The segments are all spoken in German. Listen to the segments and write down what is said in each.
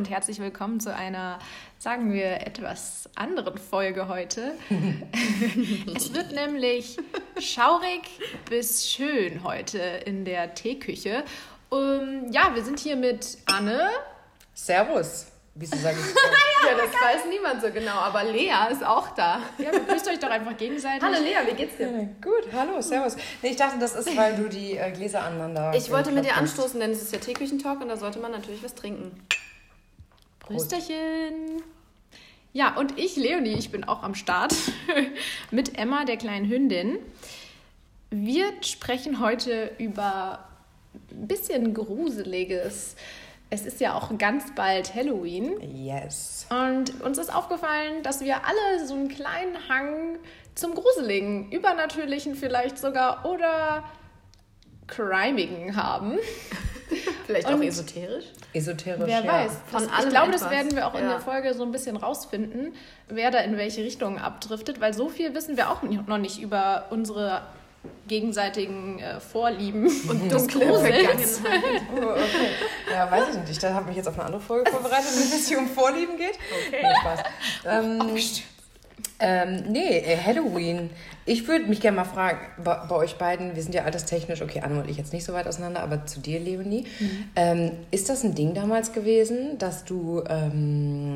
Und herzlich willkommen zu einer, sagen wir, etwas anderen Folge heute. es wird nämlich schaurig bis schön heute in der Teeküche. Um, ja, wir sind hier mit Anne. Servus. Wieso sage ich ja, das weiß niemand so genau, aber Lea ist auch da. Ja, begrüßt euch doch einfach gegenseitig. Hallo Lea, wie geht's dir? Ja, gut, hallo, servus. Nee, ich dachte, das ist, weil du die äh, Gläser aneinander. Ich wollte mit dir anstoßen, denn es ist ja Teeküchentalk und da sollte man natürlich was trinken. Prösterchen. Ja, und ich, Leonie, ich bin auch am Start mit Emma, der kleinen Hündin. Wir sprechen heute über ein bisschen Gruseliges. Es ist ja auch ganz bald Halloween. Yes. Und uns ist aufgefallen, dass wir alle so einen kleinen Hang zum Gruseligen, Übernatürlichen vielleicht sogar oder Crimigen haben. vielleicht auch esoterisch? Esoterisch, Wer ja. weiß. Von das, ich glaube, das werden wir auch ja. in der Folge so ein bisschen rausfinden, wer da in welche Richtung abdriftet, weil so viel wissen wir auch noch nicht über unsere gegenseitigen äh, Vorlieben und dunkle Vergangenheit. Oh, okay. Ja, weiß ich nicht. Ich habe mich jetzt auf eine andere Folge vorbereitet, wenn es hier um Vorlieben geht. Okay. Nee, Spaß. Ähm, ähm, nee, äh, Halloween. Ich würde mich gerne mal fragen, bei, bei, euch beiden, wir sind ja alterstechnisch, okay, Anne und ich jetzt nicht so weit auseinander, aber zu dir, Leonie. Mhm. Ähm, ist das ein Ding damals gewesen, dass du ähm,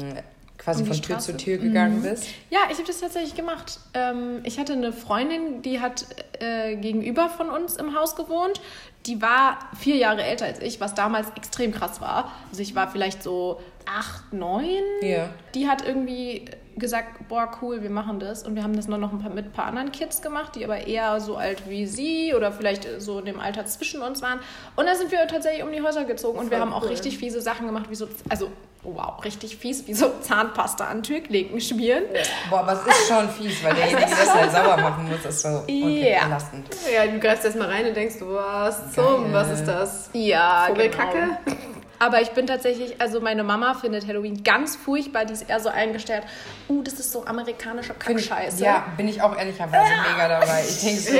quasi um von Tür zu Tür gegangen mhm. bist? Ja, ich habe das tatsächlich gemacht. Ähm, ich hatte eine Freundin, die hat äh, gegenüber von uns im Haus gewohnt. Die war vier Jahre älter als ich, was damals extrem krass war. Also ich war vielleicht so acht, neun. Ja. Die hat irgendwie gesagt, boah, cool, wir machen das. Und wir haben das nur noch ein paar, mit ein paar anderen Kids gemacht, die aber eher so alt wie sie oder vielleicht so in dem Alter zwischen uns waren. Und da sind wir tatsächlich um die Häuser gezogen und wir haben auch richtig fiese Sachen gemacht, wie so, also wow, richtig fies, wie so Zahnpasta an Türklinken schmieren. Ja. Boah, aber es ist schon fies, weil derjenige das halt sauber machen muss, ist so okay, belastend. Ja, du greifst erstmal rein und denkst, was zum, was ist das? Ja, Vogelkacke? Genau. Aber ich bin tatsächlich, also meine Mama findet Halloween ganz furchtbar. Die ist eher so eingestellt, uh, das ist so amerikanische Kackscheiße. Ja, bin ich auch ehrlicherweise ja. mega dabei. Ich denke so,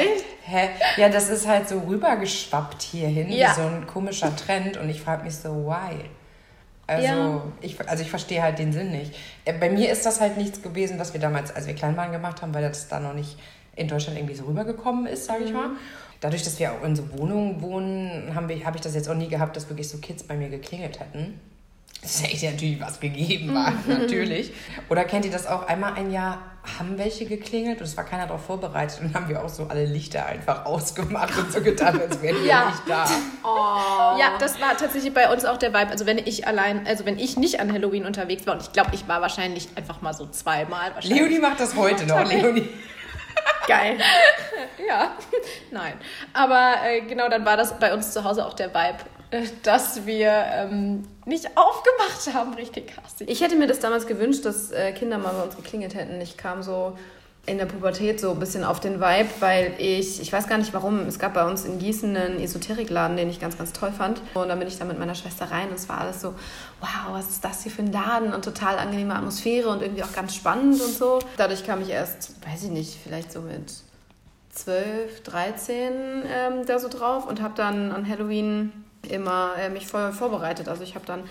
hä? Ja, das ist halt so rübergeschwappt hierhin, ja. wie so ein komischer Trend. Und ich frage mich so, why? Also, ja. ich, also ich verstehe halt den Sinn nicht. Äh, bei mir ist das halt nichts gewesen, was wir damals, als wir klein waren, gemacht haben, weil das da noch nicht in Deutschland irgendwie so rübergekommen ist, sage ich mhm. mal. Dadurch, dass wir auch in so Wohnungen wohnen, habe ich, hab ich das jetzt auch nie gehabt, dass wirklich so Kids bei mir geklingelt hätten. Das hätte natürlich was gegeben, war, natürlich. Oder kennt ihr das auch? Einmal ein Jahr haben welche geklingelt und es war keiner darauf vorbereitet und dann haben wir auch so alle Lichter einfach ausgemacht und so getan, als wären wir ja. nicht da. Oh. Ja, das war tatsächlich bei uns auch der Vibe. Also wenn ich allein, also wenn ich nicht an Halloween unterwegs war und ich glaube, ich war wahrscheinlich einfach mal so zweimal. Leonie macht das heute noch. Leonie. Geil. ja, nein. Aber äh, genau, dann war das bei uns zu Hause auch der Vibe, äh, dass wir ähm, nicht aufgemacht haben, richtig krass. Ich hätte mir das damals gewünscht, dass äh, Kinder mal bei uns geklingelt hätten. Ich kam so in der Pubertät so ein bisschen auf den Vibe, weil ich, ich weiß gar nicht warum, es gab bei uns in Gießen einen Esoterikladen, den ich ganz, ganz toll fand. Und dann bin ich da mit meiner Schwester rein und es war alles so, wow, was ist das hier für ein Laden und total angenehme Atmosphäre und irgendwie auch ganz spannend und so. Dadurch kam ich erst, weiß ich nicht, vielleicht so mit 12, 13 ähm, da so drauf und habe dann an Halloween immer äh, mich voll vorbereitet. Also ich habe dann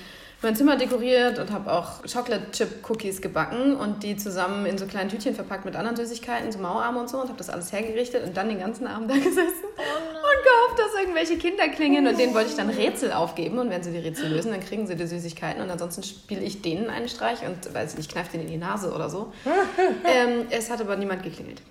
mein Zimmer dekoriert und habe auch Chocolate Chip Cookies gebacken und die zusammen in so kleinen Tütchen verpackt mit anderen Süßigkeiten, so Mauarme und so und habe das alles hergerichtet und dann den ganzen Abend da gesessen oh und gehofft, dass irgendwelche Kinder klingen und denen wollte ich dann Rätsel aufgeben und wenn sie die Rätsel lösen, dann kriegen sie die Süßigkeiten und ansonsten spiele ich denen einen Streich und weiß nicht, kneife denen in die Nase oder so. ähm, es hat aber niemand geklingelt.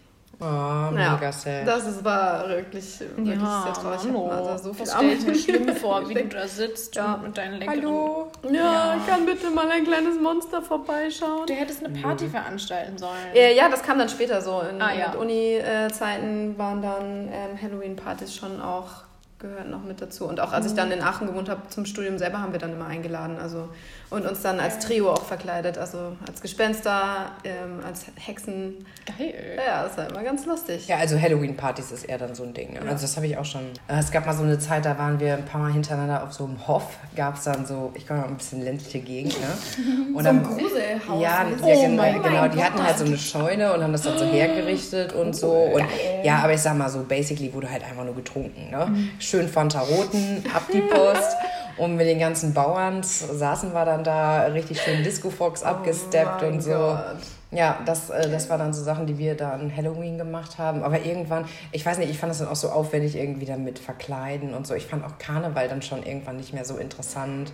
Oh, mega ja, sad. Das ist, war wirklich, wirklich ja, sehr traurig. Mann, also so viel stelle ich mir schlimm vor, wie du da sitzt ja. mit deinen leckeren... Hallo? Ja, ja, ich kann bitte mal ein kleines Monster vorbeischauen. Du hättest eine Party mhm. veranstalten sollen. Ja, das kam dann später so. In, ah, ja. Uni-Zeiten waren dann ähm, Halloween-Partys schon auch gehört noch mit dazu. Und auch als ich dann mhm. in Aachen gewohnt habe zum Studium selber, haben wir dann immer eingeladen. Also und uns dann als Trio auch verkleidet, also als Gespenster, ähm, als Hexen. Geil. Ja, das war immer ganz lustig. Ja, also Halloween-Partys ist eher dann so ein Ding. Ne? Ja. Also das habe ich auch schon. Äh, es gab mal so eine Zeit, da waren wir ein paar Mal hintereinander auf so einem Hof. Gab es dann so, ich komme mal ein bisschen ländliche Gegend. Ne? Und so ein Gruselhaus. Ja, oh ja genau. genau die hatten halt so eine Scheune und haben das dann so hergerichtet und so. Und Geil. ja, aber ich sag mal so, basically wurde halt einfach nur getrunken. Ne? Mhm. Schön Fanta Roten, ab die Post. Und mit den ganzen Bauern saßen wir dann da richtig schön Disco Fox oh abgesteppt und so. Gott. Ja, das, äh, das waren dann so Sachen, die wir da an Halloween gemacht haben. Aber irgendwann, ich weiß nicht, ich fand das dann auch so aufwendig irgendwie damit verkleiden und so. Ich fand auch Karneval dann schon irgendwann nicht mehr so interessant.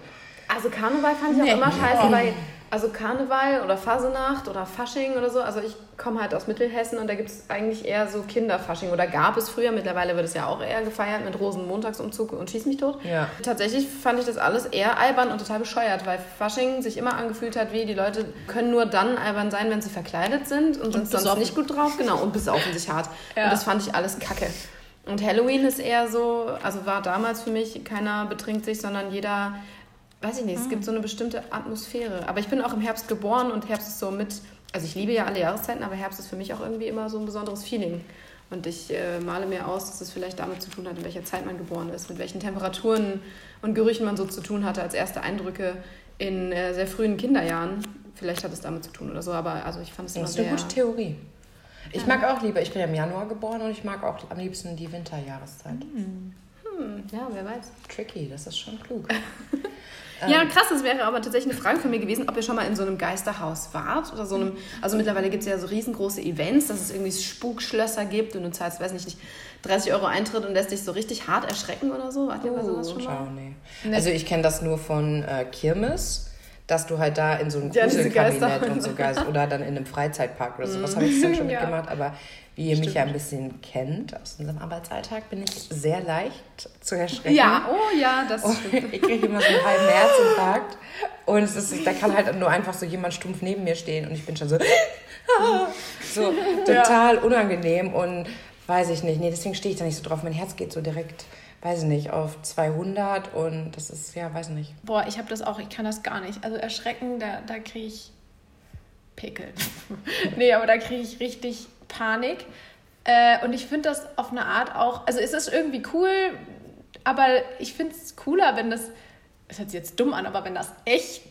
Also Karneval fand ich nee. auch immer scheiße, weil also Karneval oder Fasenacht oder Fasching oder so. Also ich komme halt aus Mittelhessen und da gibt es eigentlich eher so Kinderfasching oder gab es früher. Mittlerweile wird es ja auch eher gefeiert mit Rosenmontagsumzug und Schieß mich tot. Ja. Tatsächlich fand ich das alles eher albern und total bescheuert, weil Fasching sich immer angefühlt hat, wie die Leute können nur dann albern sein, wenn sie verkleidet sind und, und sind sonst nicht gut drauf. Genau, und besaufen sich hart. Ja. Und das fand ich alles kacke. Und Halloween ist eher so, also war damals für mich, keiner betrinkt sich, sondern jeder weiß ich nicht, es gibt so eine bestimmte Atmosphäre. Aber ich bin auch im Herbst geboren und Herbst ist so mit, also ich liebe ja alle Jahreszeiten, aber Herbst ist für mich auch irgendwie immer so ein besonderes Feeling. Und ich äh, male mir aus, dass es vielleicht damit zu tun hat, in welcher Zeit man geboren ist, mit welchen Temperaturen und Gerüchen man so zu tun hatte als erste Eindrücke in äh, sehr frühen Kinderjahren. Vielleicht hat es damit zu tun oder so, aber also ich fand es immer sehr... Das ist eine gute Theorie. Ich ja. mag auch lieber, ich bin ja im Januar geboren und ich mag auch am liebsten die Winterjahreszeit. Hm. Hm, ja, wer weiß. Tricky, das ist schon klug. Ja, krass, das wäre aber tatsächlich eine Frage von mir gewesen, ob ihr schon mal in so einem Geisterhaus wart oder so einem, also mittlerweile gibt es ja so riesengroße Events, dass es irgendwie Spukschlösser gibt und du zahlst, weiß nicht, 30 Euro Eintritt und lässt dich so richtig hart erschrecken oder so. Wart ihr bei sowas schon mal? Nee. Also ich kenne das nur von äh, Kirmes dass du halt da in so einem Gruselkabinett und so Geist oder dann in einem Freizeitpark oder so. Was habe ich dann schon ja. mitgemacht, aber wie ihr Stimmt. mich ja ein bisschen kennt aus unserem Arbeitsalltag, bin ich sehr leicht zu erschrecken. Ja, oh ja, das und stimmt. Ich kriege immer so einen halben Herzinfarkt. Und es ist, da kann halt nur einfach so jemand stumpf neben mir stehen und ich bin schon so, so total ja. unangenehm und weiß ich nicht. Nee, deswegen stehe ich da nicht so drauf. Mein Herz geht so direkt weiß ich nicht, auf 200 und das ist, ja, weiß ich nicht. Boah, ich habe das auch, ich kann das gar nicht. Also erschrecken, da, da kriege ich Pickel. nee, aber da kriege ich richtig Panik. Äh, und ich finde das auf eine Art auch, also es ist irgendwie cool, aber ich finde es cooler, wenn das, es hört sich jetzt dumm an, aber wenn das echt.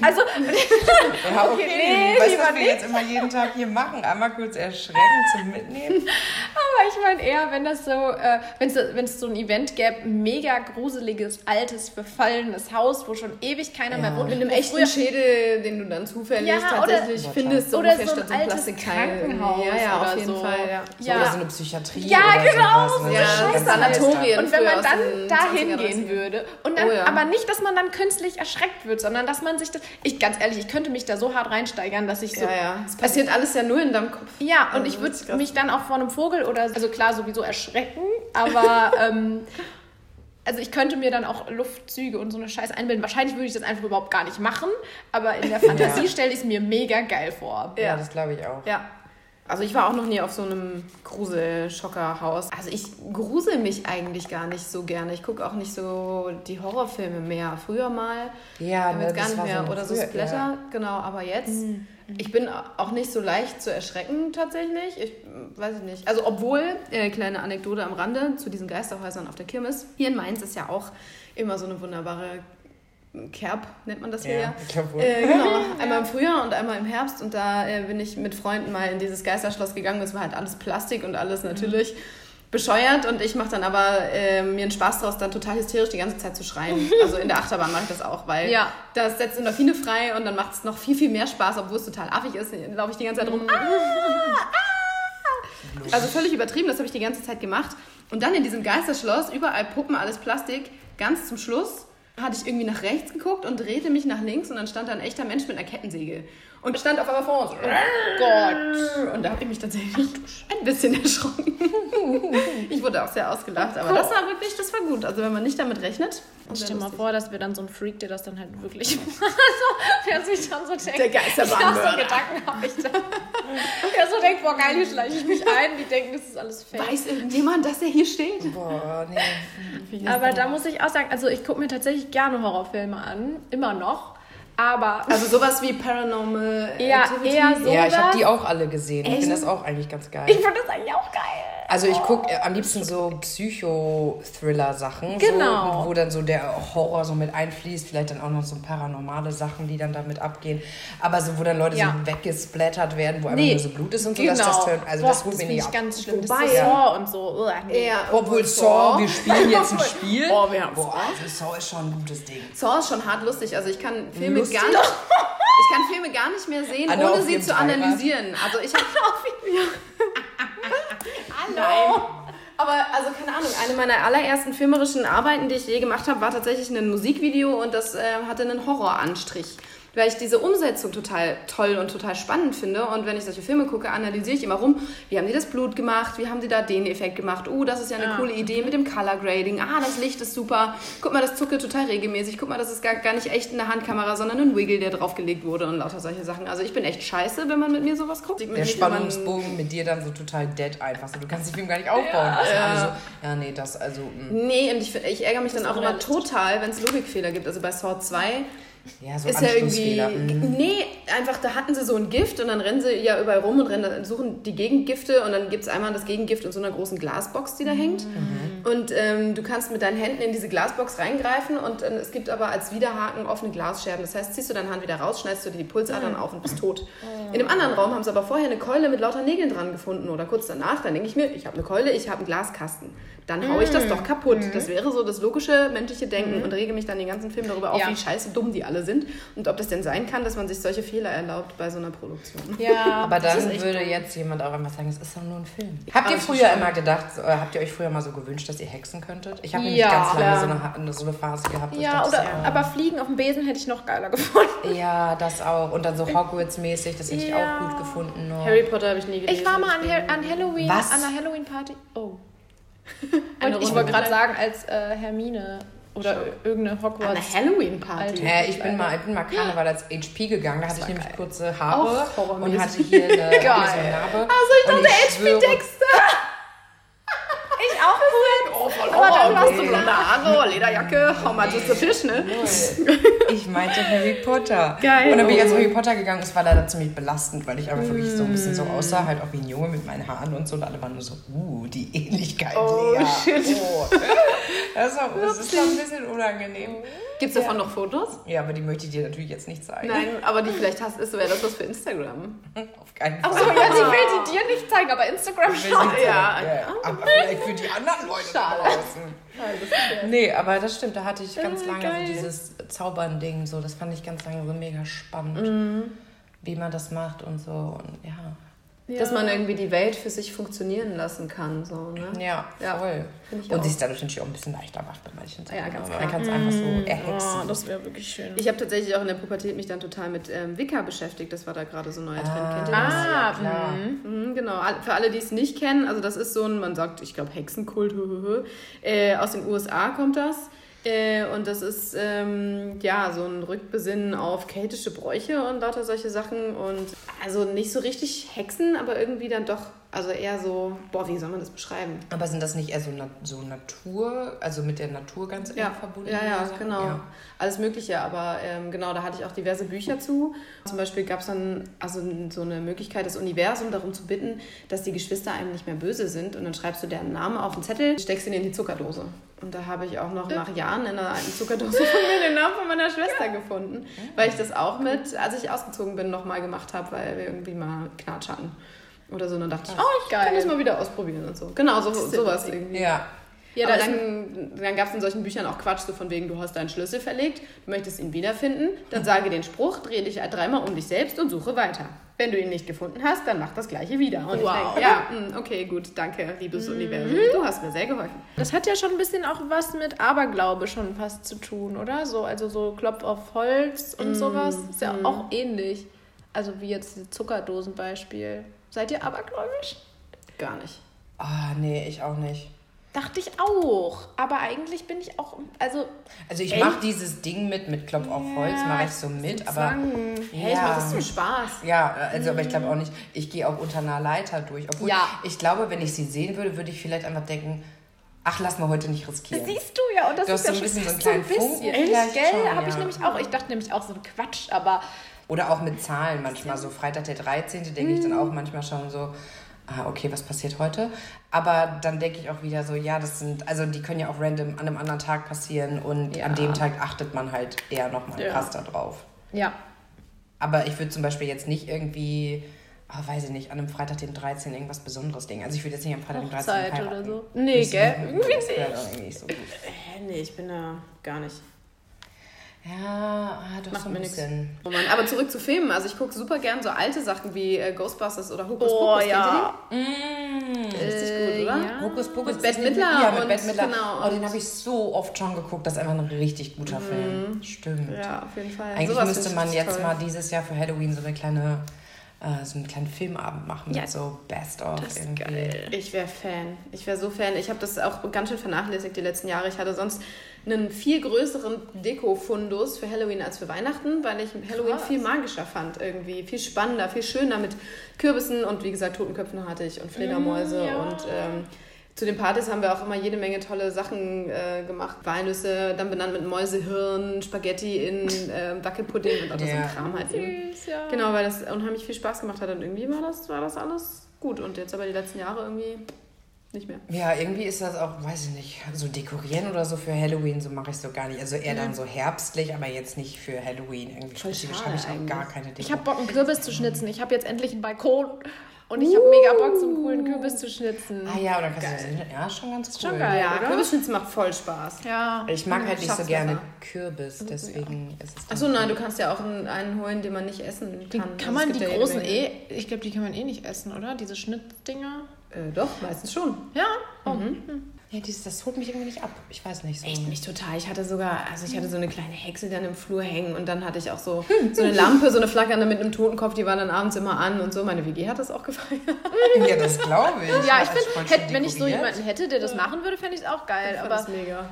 Also, ja, okay, okay nee, weißt was wir nicht. jetzt immer jeden Tag hier machen? Einmal kurz erschrecken zum Mitnehmen. Aber ich meine eher, wenn das so, äh, wenn es so ein Event gäbe, mega gruseliges, altes, verfallenes Haus, wo schon ewig keiner ja. mehr wohnt. Mit einem echten Schädel, den du dann zufällig ja, tatsächlich oder, findest, so oder so ein, ein altes Krankenhaus. Ja, ja, auf jeden so. Fall. Ja. So, ja. Oder so eine Psychiatrie. Ja, oder genau. So ja, Sanatorien. Und wenn man dann dahin gehen würde, und dann, oh, aber nicht, dass man dann künstlich erschreckt wird, sondern dass man sich das. Ich ganz ehrlich, ich könnte mich da so hart reinsteigern, dass ich so. Ja, ja. Es passiert alles ja nur in deinem Kopf. Ja, und also, ich würde mich dann auch vor einem Vogel oder also klar sowieso erschrecken, aber ähm, also ich könnte mir dann auch Luftzüge und so eine Scheiße einbilden. Wahrscheinlich würde ich das einfach überhaupt gar nicht machen, aber in der Fantasie ja. stelle ich es mir mega geil vor. Ja, ja das glaube ich auch. Ja. Also ich war auch noch nie auf so einem Gruselschockerhaus. Also ich grusel mich eigentlich gar nicht so gerne. Ich gucke auch nicht so die Horrorfilme mehr. Früher mal. Ja, ne, gar nicht mehr. So Oder so Splatter, ja. genau. Aber jetzt, mhm. ich bin auch nicht so leicht zu erschrecken tatsächlich. Ich weiß ich nicht. Also obwohl, äh, kleine Anekdote am Rande zu diesen Geisterhäusern auf der Kirmes. Hier in Mainz ist ja auch immer so eine wunderbare Kerb nennt man das hier ja. ja. Äh, genau, einmal im Frühjahr und einmal im Herbst und da äh, bin ich mit Freunden mal in dieses Geisterschloss gegangen. Es war halt alles Plastik und alles natürlich mhm. bescheuert und ich mache dann aber äh, mir einen Spaß daraus, dann total hysterisch die ganze Zeit zu schreien. Also in der Achterbahn mache ich das auch, weil ja. das setzt Endorphine frei und dann macht es noch viel, viel mehr Spaß, obwohl es total affig ist. Dann laufe ich die ganze Zeit rum. Mhm. Ah, ah. Also völlig übertrieben, das habe ich die ganze Zeit gemacht. Und dann in diesem Geisterschloss, überall Puppen, alles Plastik, ganz zum Schluss hatte ich irgendwie nach rechts geguckt und drehte mich nach links und dann stand da ein echter Mensch mit einer Kettensäge. Und stand auf einmal vor uns. Oh Gott! Und da habe ich mich tatsächlich ein bisschen erschrocken. ich wurde auch sehr ausgelacht, aber das war wirklich, das war gut. Also wenn man nicht damit rechnet. Stell dir mal vor, dass wir dann so ein Freak, der das dann halt wirklich so, der sich dann so denkt. Der Geisterbahn. Ja, so Gedanken habe ich da. der so denkt, boah geil, hier schleiche ich mich ein. Die denken, das ist alles fake. Weiß irgendjemand, dass er hier steht? Boah, nee. Aber da muss ich auch sagen, also ich gucke mir tatsächlich gerne Horrorfilme an. Immer noch. Aber. Also sowas wie Paranormal ja, Activity. Eher sowas. Ja, ich habe die auch alle gesehen. Ich finde das auch eigentlich ganz geil. Ich finde das eigentlich auch geil. Also ich gucke am liebsten so Psycho-Thriller-Sachen, Genau. so, wo dann so der Horror so mit einfließt, vielleicht dann auch noch so paranormale Sachen, die dann damit abgehen. Aber so, wo dann Leute Ja. so weggesplattert werden, wo einfach Nee, nur so Blut ist und so, Genau. dass das tönt. Also Boah, das holt mir finde nicht ich ab. ganz schlimm. Wobei- das ist Saw und so. Uah, nee. Ja, Obwohl Saw, wir spielen jetzt ein Spiel. Oh, wir haben Boah, also Saw ist schon ein gutes Ding. Saw ist schon hart lustig. Also ich kann Filme Lustig? gar nicht, ich kann Filme gar nicht mehr sehen, Anne ohne sie zu analysieren. Also ich habe Hallo. Aber also keine Ahnung, eine meiner allerersten filmerischen Arbeiten, die ich je gemacht habe, war tatsächlich ein Musikvideo und das äh, hatte einen Horroranstrich. Weil ich diese Umsetzung total toll und total spannend finde. Und wenn ich solche Filme gucke, analysiere ich immer rum, wie haben die das Blut gemacht, wie haben die da den Effekt gemacht. Oh, das ist ja eine coole Idee mit dem Color Grading. Ah, das Licht ist super. Guck mal, das zuckelt total regelmäßig. Guck mal, das ist gar, gar nicht echt eine Handkamera, sondern ein Wiggle, der draufgelegt wurde und lauter solche Sachen. Also ich bin echt scheiße, wenn man mit mir sowas guckt. Der Spannungsbogen mit dir dann so total dead einfach. So, du kannst den Film gar nicht aufbauen. Ja, ja. So, ja nee, das also. mh. Nee, und ich, ich ärgere mich dann auch immer total, wenn es Logikfehler gibt. Also bei Saw 2 Ja, so ist ja irgendwie. Mhm. Nee, einfach da hatten sie so ein Gift und dann rennen sie ja überall rum und rennen, suchen die Gegengifte und dann gibt es einmal das Gegengift in so einer großen Glasbox, die da hängt. Und ähm, du kannst mit deinen Händen in diese Glasbox reingreifen und äh, es gibt aber als Widerhaken offene Glasscherben. Das heißt, ziehst du deine Hand wieder raus, schneidest du dir die Pulsadern auf und bist tot. In dem anderen Raum haben sie aber vorher eine Keule mit lauter Nägeln dran gefunden oder kurz danach. Dann denke ich mir, ich habe eine Keule, ich habe einen Glaskasten. Dann haue ich das doch kaputt. Das wäre so das logische menschliche Denken und rege mich dann den ganzen Film darüber auf, Ja. wie scheiße dumm die alle sind und ob das denn sein kann, dass man sich solche Fehler erlaubt bei so einer Produktion. Ja, Aber dann würde dumm. jetzt jemand auch einfach sagen, es ist doch nur ein Film. Habt ihr früher immer gedacht, so, äh, habt ihr euch früher mal so gewünscht, dass ihr hexen könntet? Ich habe nämlich Ja, ganz lange so eine, so eine Phase gehabt. ich Ja, dachte, oder, so, aber Fliegen auf dem Besen hätte ich noch geiler gefunden. Ja, das auch. Und dann so Hogwarts-mäßig, das hätte ich Ja. auch gut gefunden. noch. Harry Potter habe ich nie gelesen. Ich war mal an, an Halloween, Was? an einer Halloween-Party. Oh. Eine Und ich wollte gerade sagen, als äh, Hermine oder irgendeine An Hogwarts. einer Halloween-Party. Hä, ich bin mal, ich bin mal Karneval als HP gegangen, da hatte ich nämlich kurze Haare Auch horrormäßig. und hatte hier eine, hier so eine Narbe. Also ich dachte, HP Dexter. ich auch cool. Oh, voll Aber dann warst du blonde Haare, Lederjacke, how much is the fish, ne? Ich meinte Harry Potter. Geil. Und dann bin ich als Harry Potter gegangen. Es war leider ziemlich belastend, weil ich einfach wirklich so ein bisschen so aussah, halt auch wie ein Junge mit meinen Haaren und so. Und alle waren nur so, uh, die Ähnlichkeit. Oh, Lea. shit. Oh. Das, war, das ist schon ein bisschen unangenehm. Gibt es davon noch Fotos? Ja, aber die möchte ich dir natürlich jetzt nicht zeigen. Nein, aber die vielleicht hast, ist wäre das was für Instagram. Auf keinen Fall. Achso, ja, sie will die dir nicht zeigen, aber Instagram Ich schon. sie Ja. zeigen. Aber vielleicht für die anderen Leute da Schade. draußen. Nee, aber das stimmt, da hatte ich ganz Ah, lange geil. so dieses Zaubern-Ding, so, das fand ich ganz lange so mega spannend, Mhm. wie man das macht und so. Und ja. Dass man irgendwie die Welt für sich funktionieren lassen kann. So, ne? Ja, Ja, voll. Und sich dadurch natürlich auch ein bisschen leichter macht bei manchen Sachen. Ja, ganz klar. Man kann es einfach so erhexen. Oh, das wäre wirklich schön. Ich habe tatsächlich auch in der Pubertät mich dann total mit ähm, Wicca beschäftigt. Das war da gerade so ein neuer Trend. Kennt ihr das? Ah, ja, klar. Mhm, genau, All- für alle, die es nicht kennen, also das ist so ein, man sagt, ich glaube Hexenkult. Äh, aus den USA kommt das. Äh, und das ist ähm, ja so ein Rückbesinnen auf keltische Bräuche und lauter solche Sachen. Und also nicht so richtig Hexen, aber irgendwie dann doch, also eher so, boah, wie soll man das beschreiben? Aber sind das nicht eher so, Na so Natur, also mit der Natur ganz eng Ja, verbunden? ja, ja, Sachen? genau. Ja. Alles Mögliche, aber ähm, genau, da hatte ich auch diverse Bücher zu. Zum Beispiel gab es dann also so eine Möglichkeit, das Universum darum zu bitten, dass die Geschwister einem nicht mehr böse sind. Und dann schreibst du deren Namen auf einen Zettel, steckst ihn in die Zuckerdose. Und da habe ich auch noch nach Jahren in einer alten Zuckerdose von mir den Namen von meiner Schwester gefunden, weil ich das auch mit, als ich ausgezogen bin, nochmal gemacht habe, weil wir irgendwie mal Knatsch hatten. Oder so, und dann dachte ich, oh, ich Geil. kann das mal wieder ausprobieren und so. Genau, so, sowas irgendwie. Ja. Ja, da dann, dann gab es in solchen Büchern auch Quatsch, so von wegen, du hast deinen Schlüssel verlegt, du möchtest ihn wiederfinden, dann sage den Spruch, dreh dich dreimal um dich selbst und suche weiter. Wenn du ihn nicht gefunden hast, dann mach das gleiche wieder. Und Wow. ich denke, ja, mh, okay, gut, danke, liebes Universum, du hast mir sehr geholfen. Das hat ja schon ein bisschen auch was mit Aberglaube schon fast zu tun, oder? So, also so Klopf auf Holz und sowas. Ist ja auch ähnlich. Also wie jetzt Zuckerdosenbeispiel. Seid ihr abergläubisch? Gar nicht. Ah, nee, ich auch nicht. Dachte ich auch. Aber eigentlich bin ich auch. Also. Also ich mache dieses Ding mit, mit Klopf auf Holz, mache ich so mit, aber... Hey, ich mach das zum Spaß. Ja, also aber ich glaube auch nicht, ich gehe auch unter einer Leiter durch. Obwohl Ja. ich glaube, wenn ich sie sehen würde, würde ich vielleicht einfach denken, ach, lass mal heute nicht riskieren. Siehst du ja, und das Du ist ja so ein bisschen so fast einen kleinen Funken Echt, gell? Habe ich ja. nämlich auch. Ich dachte nämlich auch so ein Quatsch, aber Oder auch mit Zahlen manchmal. So Freitag der 13. denke ich dann auch manchmal schon so, ah, okay, was passiert heute? Aber dann denke ich auch wieder so, ja, das sind, also die können ja auch random an einem anderen Tag passieren und Ja. an dem Tag achtet man halt eher nochmal Ja. krass da drauf. Ja. Aber ich würde zum Beispiel jetzt nicht irgendwie, ah, weiß ich nicht, an einem Freitag den 13. irgendwas Besonderes denken. Also ich würde jetzt nicht am Freitag den 13. Hochzeit heiraten. oder so. Nee, gell? Irgendwie nicht. so. Hä, nee, ich bin da gar nicht. Ja, ah, doch Macht so ein bisschen. Oh Mann. Aber zurück zu Filmen. Also ich gucke super gern so alte Sachen wie äh, Ghostbusters oder Hokus Oh Pokus. Ja. Mm. die? Richtig gut, oder? ja. Hokus Pokus. Mit Bette Midler Ja, mit und- Bette Midler. genau, oh, den habe ich so oft schon geguckt. Das ist einfach ein richtig guter Film. Stimmt. Ja, auf jeden Fall. Eigentlich Sowas müsste man jetzt toll. mal dieses Jahr für Halloween so eine kleine, äh, so einen kleinen Filmabend machen Ja. mit so Best of Das ist irgendwie. geil. Ich wäre Fan. Ich wäre so Fan. Ich habe das auch ganz schön vernachlässigt die letzten Jahre. Ich hatte sonst einen viel größeren Deko-Fundus für Halloween als für Weihnachten, weil ich Halloween Krass. viel magischer fand irgendwie. Viel spannender, viel schöner mit Kürbissen und wie gesagt Totenköpfen hatte ich und Fledermäuse Mm, ja. und ähm, zu den Partys haben wir auch immer jede Menge tolle Sachen äh, gemacht. Walnüsse, dann benannt mit Mäusehirn, Spaghetti in äh, Wackelpudding und auch so Ja. ein Kram halt eben. Süß, ja. Genau, weil das unheimlich viel Spaß gemacht hat und irgendwie war das, war das alles gut. Und jetzt aber die letzten Jahre irgendwie nicht mehr. Ja, irgendwie ist das auch, weiß ich nicht, so dekorieren oder so für Halloween, so mache ich so gar nicht. Also eher dann so herbstlich, aber jetzt nicht für Halloween. Irgendwie Voll spezifisch habe ich auch eigentlich. gar keine Deko. Ich habe Bock, einen Kürbis zu schnitzen. Ich habe jetzt endlich einen Balkon und ich habe mega Bock, so einen coolen Kürbis zu schnitzen. Ah ja, oder kannst du ja, schon ganz cool. Schon geil. Ja, oder? Kürbisschnitz macht voll Spaß. Ja. Ich mag halt nicht so gerne besser. Kürbis, deswegen ist es Achso, nein, du kannst ja auch einen, einen holen, den man nicht essen Die kann. kann Also es man die ja großen eh, ich glaube, die kann man eh nicht essen, oder? Diese Schnittdinger. Äh, doch, meistens schon. Ja. Oh. Ja, dieses, das holt mich irgendwie nicht ab. Ich weiß nicht so. Echt mich total. Ich hatte sogar, also ich hatte so eine kleine Hexe dann im Flur hängen und dann hatte ich auch so, so eine Lampe, so eine flackernde mit einem Totenkopf, die war dann abends immer an und so. Meine WG hat das auch gefeiert. Ja, das glaube ich. Ja, ich finde, wenn ich so jemanden hätte, der das machen würde, fände ich es auch geil. Ich fand Aber das mega.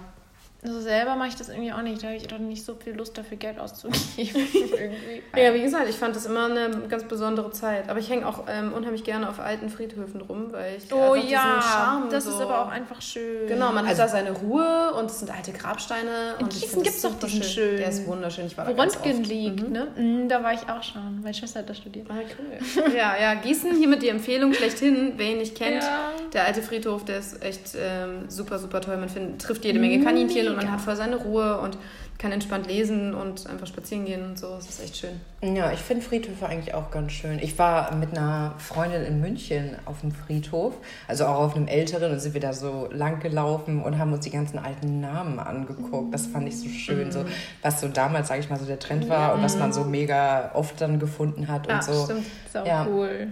So selber mache ich das irgendwie auch nicht. Da habe ich doch nicht so viel Lust dafür, Geld auszugeben. irgendwie. Ja, wie gesagt, ich fand das immer eine ganz besondere Zeit. Aber ich hänge auch ähm, unheimlich gerne auf alten Friedhöfen rum, weil ich Oh ja, Charme das so ist aber auch einfach schön. Genau, man Also- hat da seine Ruhe und es sind alte Grabsteine. In und Gießen das gibt's doch diesen schön. Der ist wunderschön. Ich war Wo da ganz Röntgen oft. liegt, ne? Mhm, Da war ich auch schon. Meine Schwester hat da studiert. Ah, cool. Ja, ja, Gießen, hiermit die Empfehlung schlechthin, wer ihn nicht kennt. Ja. Der alte Friedhof, der ist echt ähm, super, super toll. Man find, trifft jede Menge Kaninchen und man hat voll seine Ruhe und kann entspannt lesen und einfach spazieren gehen und so. Es ist echt schön. Ja, ich finde Friedhöfe eigentlich auch ganz schön. Ich war mit einer Freundin in München auf dem Friedhof, also auch auf einem älteren, und sind wir da so lang gelaufen und haben uns die ganzen alten Namen angeguckt. Das fand ich so schön, so was so damals, sage ich mal, so der Trend war und was man so mega oft dann gefunden hat Ja, und so. stimmt. Ist auch Ja. cool.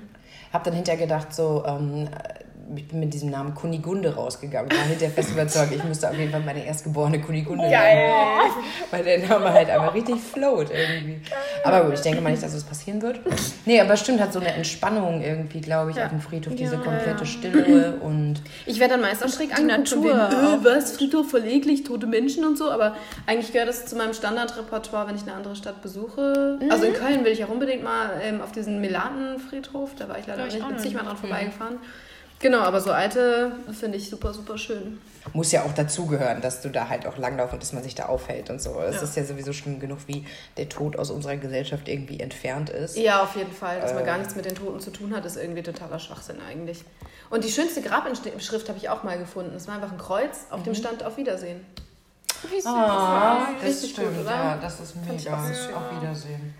Hab dann hinterher gedacht, so, ähm, ich bin mit diesem Namen Kunigunde rausgegangen. War hinterher fest überzeugt, ich müsste auf jeden Fall meine erstgeborene Kunigunde nennen. Weil der Name halt einfach richtig float irgendwie. Aber gut, ich denke mal nicht, dass es passieren wird. Nee, aber stimmt, hat so eine Entspannung irgendwie, glaube ich, auf dem Friedhof. Diese komplette Stille und Ich werde dann meist auch schräg Die Natur bin, äh, was, Friedhof voll eklig, tote Menschen und so. Aber eigentlich gehört das zu meinem Standardrepertoire, wenn ich eine andere Stadt besuche. Also in Köln will ich auch unbedingt mal ähm, auf diesen Melaten-Friedhof. Da war ich leider ich nicht, bin nicht. dran vorbeigefahren. Genau, aber so alte finde ich super, super schön. muss ja auch dazugehören, dass du da halt auch langlaufst und dass man sich da aufhält und so. Es ist ja sowieso schlimm genug, wie der Tod aus unserer Gesellschaft irgendwie entfernt ist. Ja, auf jeden Fall. Dass man gar nichts mit den Toten zu tun hat, ist irgendwie totaler Schwachsinn eigentlich. Und die schönste Grabschrift habe ich auch mal gefunden. Es war einfach ein Kreuz, auf dem stand Auf Wiedersehen. Wie süß. Ah, das Richtig stimmt, gut, oder? ja, das ist mega. auch so Auf Wiedersehen.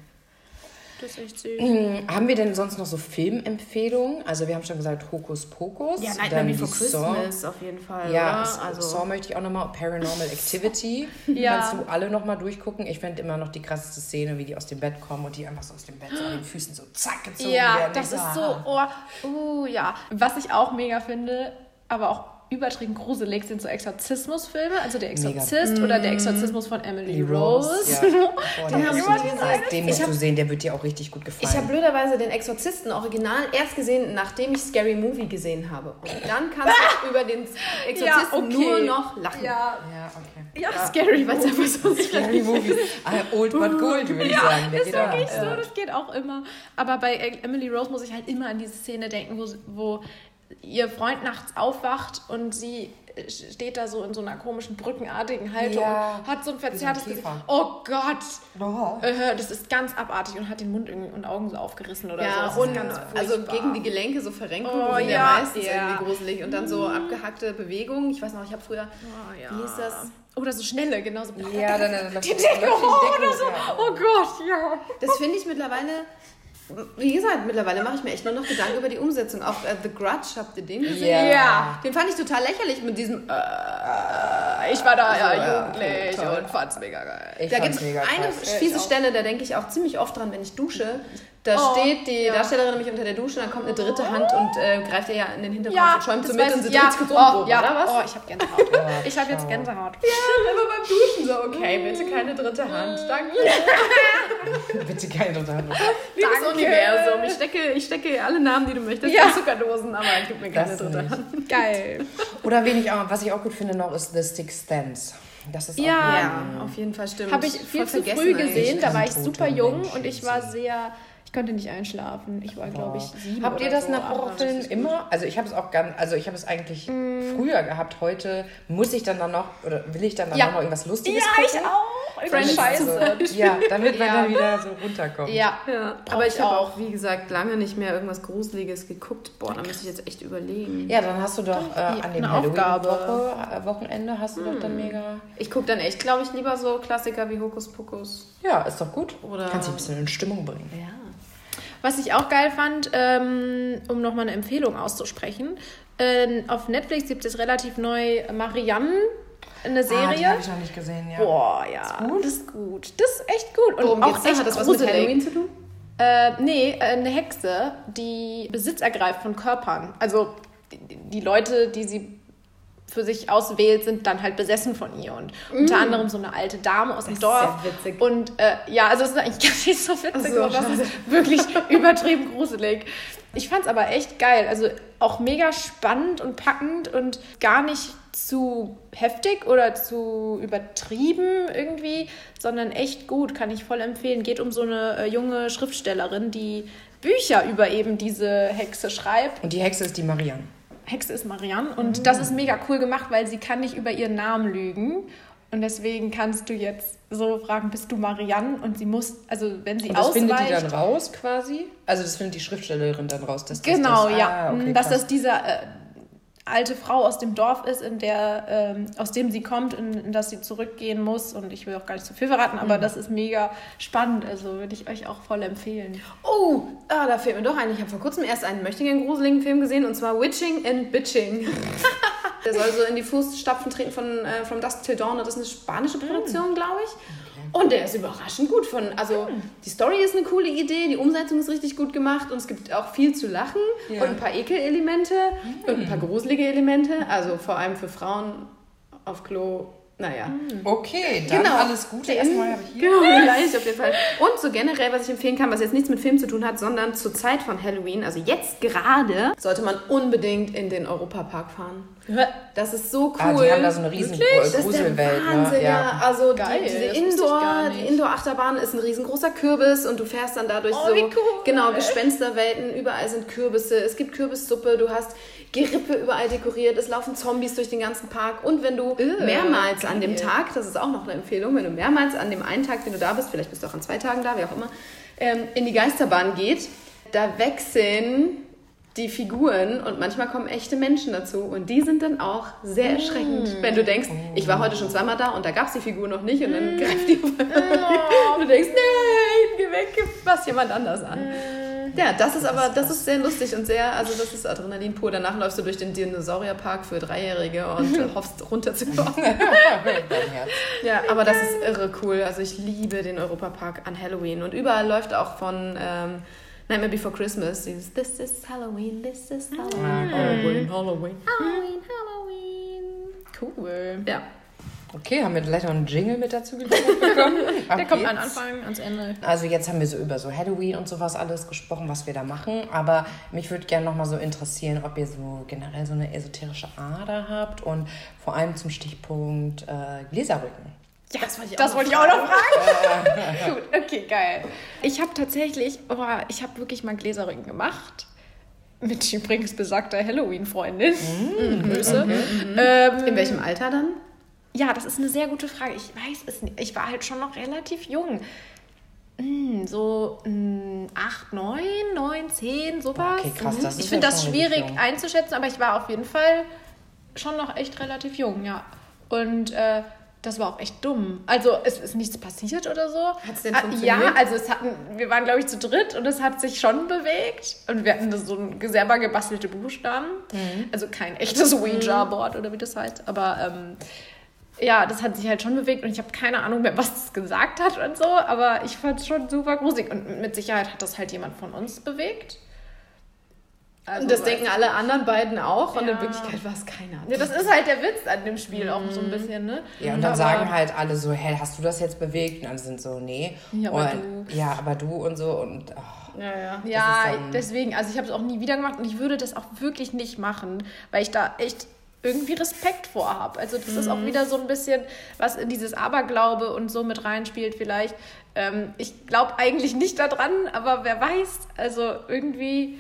Das ist echt süß. Hm, Haben wir denn sonst noch so Filmempfehlungen? Also wir haben schon gesagt Hokus Pokus. Ja, Nightmare Before Saw. Christmas auf jeden Fall, Ja, oder? Also, Saw möchte ich auch nochmal. Paranormal Activity. Ja. Kannst du alle nochmal durchgucken. Ich finde immer noch die krasseste Szene, wie die aus dem Bett kommen und die einfach so aus dem Bett so an den Füßen so zack gezogen Ja, werden. das Ich ist ah. so, oh, uh, ja. Was ich auch mega finde, aber auch übertrieben gruselig, sind so Exorzismusfilme, also der Exorzist oder der Exorzismus von Emily Die Rose. Ja. Boah, Den der hab ist ich so mal krass. Den musst hab- du sehen, der wird dir auch richtig gut gefallen. Ich habe blöderweise den Exorzisten Original erst gesehen, nachdem ich Scary Movie gesehen habe. Und dann kannst du über den Exorzisten Ja, okay. nur noch lachen. Ja, ja, okay. ja, scary, weil es einfach so Scary Movies. Ah, Old but Gold, würde ich sagen. Der ist geht auch. wirklich so, das geht auch immer. Aber bei Emily Rose muss ich halt immer an diese Szene denken, wo, wo ihr Freund nachts aufwacht und sie steht da so in so einer komischen brückenartigen Haltung ja, und hat so ein verzerrtes Gesicht. Oh Gott! Oh. Das ist ganz abartig und hat den Mund und Augen so aufgerissen oder ja, so. und also gegen die Gelenke so Verrenkungen oh, sind ja, ja meistens ja. irgendwie gruselig. Und dann so mhm. abgehackte Bewegungen. Ich weiß noch, ich habe früher, oh, ja. wie hieß das? Oder so schnelle, genauso. Ja, dann, dann die Decke hoch oder so. Oh Gott, ja. Das finde ich mittlerweile wie gesagt, mittlerweile mache ich mir echt nur noch Gedanken über die Umsetzung. Auch äh, The Grudge, habt ihr den gesehen? Yeah. Ja. Den fand ich total lächerlich mit diesem. Äh, ich war da ja, ja jugendlich ja, und fand's mega geil. Ich da gibt es eine fiese Stelle, da denke ich auch ziemlich oft dran, wenn ich dusche. Da oh, steht die ja. Darstellerin nämlich unter der Dusche, dann kommt eine dritte Hand und äh, greift ihr ja in den Hintergrund ja, und schäumt so mit und sie ja. dreht oh, ja. oder was? Oh, ich habe Gänsehaut. ich habe jetzt Gänsehaut. Ja, immer beim Duschen so, okay, bitte keine dritte Hand, danke. bitte keine dritte Hand. Liebes Universum, ich stecke, ich stecke alle Namen, die du möchtest, ja. in Zuckerdosen, aber ich gebe mir keine das dritte nicht. Hand. Geil. Oder wen ich auch, was ich auch gut finde noch, ist The Sixth Dance. Das ist ja, ja, auf jeden Fall stimmt. Habe ich viel zu früh gesehen, da war ich super jung und ich war sehr ich konnte nicht einschlafen. Ich war, glaube ich, sieben. Habt ihr das so, nach Horrorfilmen immer? Also ich habe es auch ganz, also ich habe es eigentlich mm. früher gehabt. Heute muss ich dann, dann noch, oder will ich dann, dann ja. noch irgendwas Lustiges ja, gucken? Ja, ich auch. Friends Scheiße. So, ja, damit man ja. dann wieder so runterkommt. Ja, ja. aber ich habe auch, wie gesagt, lange nicht mehr irgendwas Gruseliges geguckt. Boah, da müsste ich jetzt echt überlegen. Ja, dann hast du doch äh, an dem Halloween-Wochenende hast du hm. doch dann hm. mega... Ich gucke dann echt, glaube ich, lieber so Klassiker wie Hokus Pokus. Ja, ist doch gut. Oder Kannst dich ein bisschen in Stimmung bringen. Ja. Was ich auch geil fand, ähm, um nochmal eine Empfehlung auszusprechen, äh, auf Netflix gibt es relativ neu Marianne, eine Serie. Ah, die habe ich noch nicht gesehen, ja. Boah, ja. Ist gut? Das ist gut. Das ist echt gut. Und Worum auch echt Hat das was mit Halloween zu tun? Äh, nee, äh, eine Hexe, die Besitz ergreift von Körpern. Also die, die Leute, die sie für sich auswählt, sind dann halt besessen von ihr. Und mm. unter anderem so eine alte Dame aus dem Dorf. Ist ja witzig. Und äh, ja, also es ist eigentlich gar nicht so witzig, so, das ist wirklich übertrieben gruselig. Ich fand es aber echt geil. Also auch mega spannend und packend und gar nicht zu heftig oder zu übertrieben irgendwie, sondern echt gut, kann ich voll empfehlen. Geht um so eine äh, junge Schriftstellerin, die Bücher über eben diese Hexe schreibt. Und die Hexe ist die Marianne. Hexe ist Marianne und mhm. das ist mega cool gemacht, weil sie kann nicht über ihren Namen lügen. Und deswegen kannst du jetzt so fragen, bist du Marianne? Und sie muss, also wenn sie und das ausweicht... findet die dann raus quasi? Also das findet die Schriftstellerin dann raus? Dass genau, das, ja. Ah, okay, dass das dieser... Äh, alte Frau aus dem Dorf ist, in der, ähm, aus dem sie kommt, in, in das sie zurückgehen muss. Und ich will auch gar nicht zu viel verraten, aber mhm. das ist mega spannend. Also würde ich euch auch voll empfehlen. Oh, ah, da fehlt mir doch ein. Ich habe vor kurzem erst einen möchtigen gruseligen Film gesehen und zwar Witching and Bitching. der soll so in die Fußstapfen treten von äh, From Dusk Till Dawn. Das ist eine spanische Produktion, mhm. glaube ich. Und der ist überraschend gut. Von, also hm. die Story ist eine coole Idee, die Umsetzung ist richtig gut gemacht und es gibt auch viel zu lachen ja. und ein paar Ekelelemente hm. und ein paar gruselige Elemente. Also vor allem für Frauen auf Klo naja. Hm. Okay, dann genau. alles Gute erstmal hier. Genau, vielleicht auf jeden Fall. Und so generell, was ich empfehlen kann, was jetzt nichts mit Film zu tun hat, sondern zur Zeit von Halloween, also jetzt gerade, sollte man unbedingt in den Europapark fahren. Das ist so cool. Ah, die haben da so eine riesen Gruselwelt. Ne? Wahnsinn, ne? ja. Also Geil, die, diese Indoor, die Indoor-Achterbahn ist ein riesengroßer Kürbis und du fährst dann dadurch oh, so cool. genau Gespensterwelten. Überall sind Kürbisse. Es gibt Kürbissuppe. Du hast Gerippe überall dekoriert. Es laufen Zombies durch den ganzen Park. Und wenn du Ugh, mehrmals an dem Tag, das ist auch noch eine Empfehlung, wenn du mehrmals an dem einen Tag, den du da bist, vielleicht bist du auch an zwei Tagen da, wie auch immer, ähm, in die Geisterbahn geht, da wechseln die Figuren und manchmal kommen echte Menschen dazu und die sind dann auch sehr erschreckend. Mm. Wenn du denkst, ich war heute schon zweimal da und da gab es die Figur noch nicht und dann mm. greift die und du denkst, nein, geh weg, pass jemand anders an. Mm. Ja, das ist aber, das ist sehr lustig und sehr, also das ist Adrenalin pur. Danach läufst du durch den Dinosaurierpark für Dreijährige und hoffst runterzukommen. ja, aber das ist irre cool. Also ich liebe den Europapark an Halloween und überall läuft auch von ähm, Nightmare Before Christmas. Dieses This is Halloween, this is Halloween. Ah, Halloween, Halloween. Halloween, Halloween. Cool. Ja. Okay, haben wir gleich noch einen Jingle mit dazu bekommen? Der kommt an Anfang, ans Ende. Also jetzt haben wir so über so Halloween und sowas alles gesprochen, was wir da machen. Aber mich würde gerne noch mal so interessieren, ob ihr so generell so eine esoterische Ader habt und vor allem zum Stichpunkt äh, Gläserrücken. Ja, das wollte ich, das auch, wollte ich auch noch fragen. Gut, okay, geil. Ich habe tatsächlich, oh, ich habe wirklich mal Gläserrücken gemacht. mit übrigens besagter Halloween-Freundin. Mm, Grüße. Mhm, mhm. Ähm, In welchem Alter dann? Ja, das ist eine sehr gute Frage. Ich weiß es nicht. Ich war halt schon noch relativ jung. Hm, so mh, 8, 9, 9, 10, sowas. Okay, krass. Das ich finde das schwierig einzuschätzen, aber ich war auf jeden Fall schon noch echt relativ jung, ja. Und äh, das war auch echt dumm. Also es ist nichts passiert oder so. Hat es denn ah, funktioniert? Ja, also es hatten, wir waren glaube ich zu dritt und es hat sich schon bewegt. Und wir hatten so ein selber gebastelte Buchstaben. Mhm. Also kein echtes Ouija-Board oder wie das heißt. Aber ähm, ja, das hat sich halt schon bewegt und ich habe keine Ahnung mehr, was es gesagt hat und so. Aber ich fand es schon super gruselig. Und mit Sicherheit hat das halt jemand von uns bewegt. Also, und das denken alle anderen beiden auch. Ja. Und in Wirklichkeit war es keiner. Ja, das ist halt der Witz an dem Spiel auch so ein mhm. bisschen, ne? Ja, und dann aber, sagen halt alle so, hey, hast du das jetzt bewegt? Und dann sind so, nee. Ja, aber und, du. Ja, aber du und so. Und oh, ja, ja. ja deswegen, also ich habe es auch nie wieder gemacht und ich würde das auch wirklich nicht machen, weil ich da echt irgendwie Respekt vor habe. Also das mhm. ist auch mhm. wieder so ein bisschen, was in dieses Aberglaube und so mit reinspielt vielleicht. Ähm, ich glaube eigentlich nicht daran, aber wer weiß, also irgendwie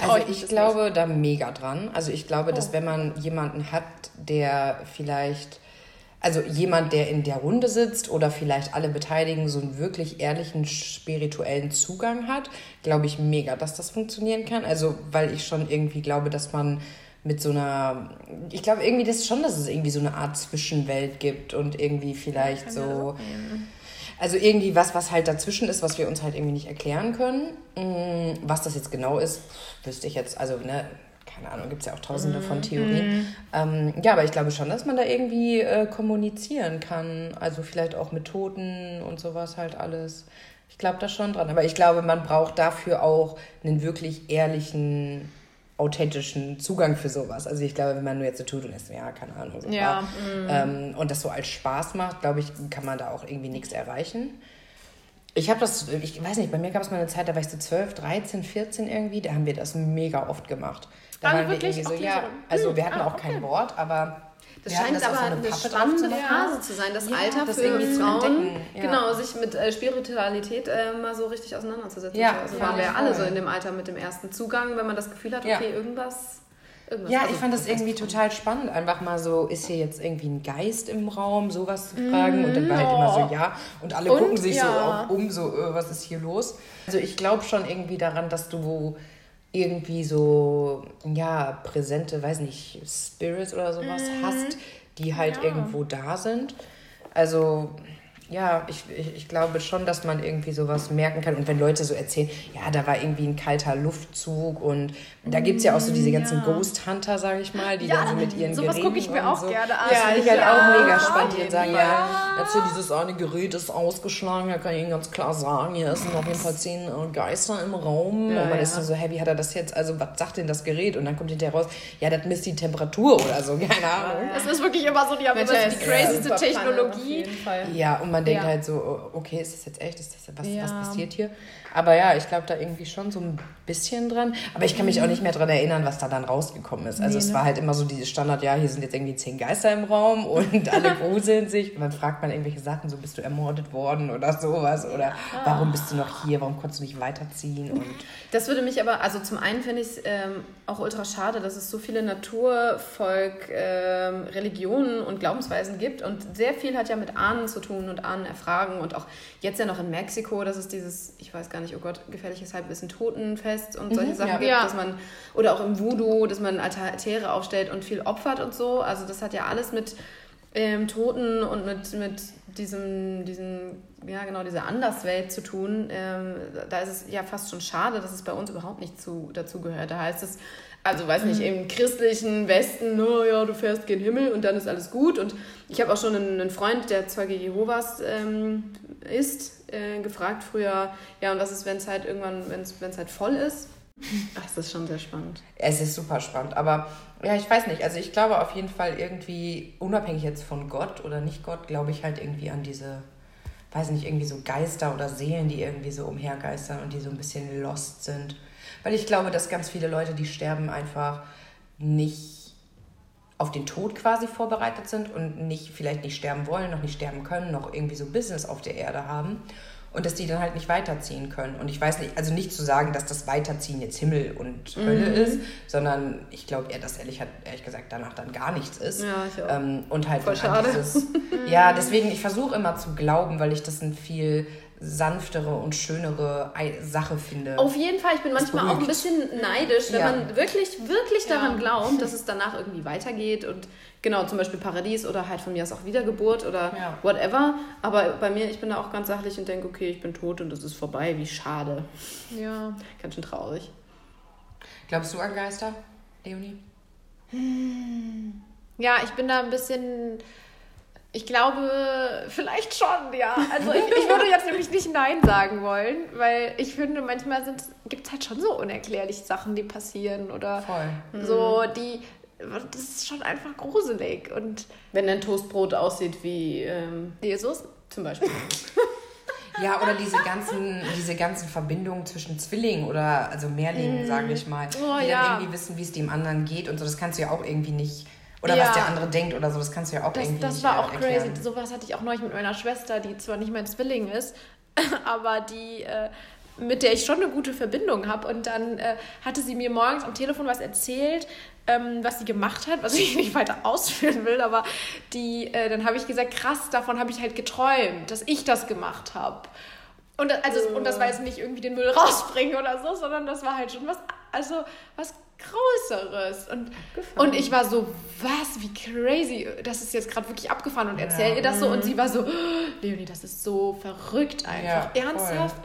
also ich, ich glaube nicht. da mega dran. Also ich glaube, oh. dass wenn man jemanden hat, der vielleicht, also jemand, der in der Runde sitzt oder vielleicht alle Beteiligten so einen wirklich ehrlichen spirituellen Zugang hat, glaube ich mega, dass das funktionieren kann. Also weil ich schon irgendwie glaube, dass man mit so einer, ich glaube irgendwie das schon, dass es irgendwie so eine Art Zwischenwelt gibt und irgendwie vielleicht so. Also irgendwie was, was halt dazwischen ist, was wir uns halt irgendwie nicht erklären können. Mm, was das jetzt genau ist, wüsste ich jetzt, also ne, keine Ahnung, gibt es ja auch tausende von mhm. Theorien. Mhm. Ähm, ja, aber ich glaube schon, dass man da irgendwie äh, kommunizieren kann. Also vielleicht auch mit Toten und sowas halt alles. Ich glaube da schon dran. Aber ich glaube, man braucht dafür auch einen wirklich ehrlichen authentischen Zugang für sowas. Also ich glaube, wenn man nur jetzt so tut und ist, ja, keine Ahnung, so ja. Mhm. Ähm, und das so als Spaß macht, glaube ich, kann man da auch irgendwie nichts erreichen. Ich habe das, ich weiß nicht, bei mir gab es mal eine Zeit, da war ich so 12, 13, 14 irgendwie, da haben wir das mega oft gemacht. Da also waren wir irgendwie so, ja, also wir hatten hm, auch okay. kein Wort, aber das scheint das aber so eine, eine spannende Phase zu sein, das ja, Alter das für Frauen, ja. genau, sich mit äh, Spiritualität äh, mal so richtig auseinanderzusetzen. Ja, also waren wir ja alle so in dem Alter mit dem ersten Zugang, wenn man das Gefühl hat, okay, irgendwas Irgendwas ja, ich fand das irgendwie total spannend, einfach mal so, ist hier jetzt irgendwie ein Geist im Raum, sowas zu fragen. Mm, und dann war halt immer so, ja. Und alle und, gucken sich ja. so um, so, äh, was ist hier los? Also ich glaube schon irgendwie daran, dass du irgendwie so, ja, präsente, weiß nicht, Spirits oder sowas mhm. hast, die halt ja. irgendwo da sind. Also ja, ich, ich, ich, glaube schon, dass man irgendwie sowas merken kann. Und wenn Leute so erzählen, ja, da war irgendwie ein kalter Luftzug und da gibt es ja auch so diese ganzen ja. Ghost Hunter, sage ich mal, die ja, dann so mit ihren sowas gucke ich mir auch so. gerne an. Ja, ich halt ja, auch mega spannend, die sagen, ja, jetzt hier dieses eine Gerät ist ausgeschlagen, da kann ich Ihnen ganz klar sagen, hier sind auf jeden Fall zehn äh, Geister im Raum. und man ist dann so, hey, wie hat er das jetzt, also was sagt denn das Gerät? Und dann kommt hinterher raus, ja, das misst die Temperatur oder so, keine Ahnung. Es ist wirklich immer so, die haben immer die crazyste Technologie. Ja, und man denkt ja. halt so, okay, ist das jetzt echt? Ist das, was, ja. was passiert hier? Aber ja, ich glaube da irgendwie schon so ein bisschen dran. Aber ich kann mich auch nicht mehr daran erinnern, was da dann rausgekommen ist. Also nee, es ne? war halt immer so dieses Standard, ja, hier sind jetzt irgendwie zehn Geister im Raum und alle gruseln sich. Und dann fragt man irgendwelche Sachen, so bist du ermordet worden oder sowas. Oder ah. warum bist du noch hier? Warum konntest du nicht weiterziehen? Und das würde mich aber, also zum einen finde ich es ähm, auch ultra schade, dass es so viele Natur, Volk, ähm, Religionen und Glaubensweisen gibt. Und sehr viel hat ja mit Ahnen zu tun und Ahnen erfragen. Und auch jetzt ja noch in Mexiko, das ist dieses, ich weiß gar nicht, oh Gott, gefährliches Halbwissen, Totenfest und solche mhm, Sachen ja. gibt, ja. dass man, oder auch im Voodoo, dass man Altäre aufstellt und viel opfert und so. Also das hat ja alles mit ähm, Toten und mit, mit diesem, diesem, ja genau, dieser Anderswelt zu tun. Ähm, da ist es ja fast schon schade, dass es bei uns überhaupt nicht zu, dazu gehört. Da heißt es, also weiß nicht, mhm. im christlichen Westen, naja, du fährst gen Himmel und dann ist alles gut. Und ich habe auch schon einen, einen, Freund, der Zeuge Jehovas ähm, ist, äh, gefragt früher, ja, und was ist, wenn es halt irgendwann, wenn es halt voll ist? Ach, das ist schon sehr spannend. Es ist super spannend, aber ja, ich weiß nicht. Also ich glaube auf jeden Fall irgendwie, unabhängig jetzt von Gott oder nicht Gott, glaube ich halt irgendwie an diese, weiß nicht, irgendwie so Geister oder Seelen, die irgendwie so umhergeistern und die so ein bisschen lost sind. Weil ich glaube, dass ganz viele Leute, die sterben, einfach nicht auf den Tod quasi vorbereitet sind und nicht, vielleicht nicht sterben wollen, noch nicht sterben können, noch irgendwie so Business auf der Erde haben und dass die dann halt nicht weiterziehen können. Und ich weiß nicht, also nicht zu sagen, dass das Weiterziehen jetzt Himmel und Hölle mhm. ist, sondern ich glaube eher, dass ehrlich, ehrlich gesagt danach dann gar nichts ist. Ja, ich auch. Ähm, und halt Voll schade. Dieses, ja, deswegen, ich versuche immer zu glauben, weil ich das ein viel sanftere und schönere Sache finde. Auf jeden Fall, ich bin manchmal auch ein bisschen neidisch, wenn ja. man wirklich, wirklich daran ja. glaubt, dass es danach irgendwie weitergeht und genau, zum Beispiel Paradies oder halt von mir aus auch Wiedergeburt oder ja. whatever. Aber bei mir, ich bin da auch ganz sachlich und denke, okay, ich bin tot und es ist vorbei, wie schade. Ja. Ganz schön traurig. Glaubst du an Geister, Leonie? Hm. Ja, ich bin da ein bisschen ich glaube, vielleicht schon, ja. Also ich, ich würde jetzt nämlich nicht Nein sagen wollen, weil ich finde, manchmal gibt es halt schon so unerklärliche Sachen, die passieren oder Voll. so, mhm. die, das ist schon einfach gruselig. Und Wenn ein Toastbrot aussieht wie ähm, Jesus zum Beispiel. Ja, oder diese ganzen, diese ganzen Verbindungen zwischen Zwillingen oder also Mehrlingen, mm. sage ich mal, oh, die ja. dann irgendwie wissen, wie es dem anderen geht und so. Das kannst du ja auch irgendwie nicht oder ja. was der andere denkt oder so, das kannst du ja auch das, irgendwie Das war auch erklären. crazy. Sowas hatte ich auch neulich mit meiner Schwester, die zwar nicht mein Zwilling ist, aber die, äh, mit der ich schon eine gute Verbindung habe. Und dann äh, hatte sie mir morgens am Telefon was erzählt, ähm, was sie gemacht hat, was ich nicht weiter ausführen will, aber die, äh, dann habe ich gesagt, krass, davon habe ich halt geträumt, dass ich das gemacht habe. Und, also, und das war jetzt nicht irgendwie den Müll rausbringen oder so, sondern das war halt schon was, also was Größeres. Und, und ich war so, was, wie crazy, das ist jetzt gerade wirklich abgefahren und erzähl ja. ihr das so. Und sie war so, oh, Leonie, das ist so verrückt einfach, ja, ernsthaft.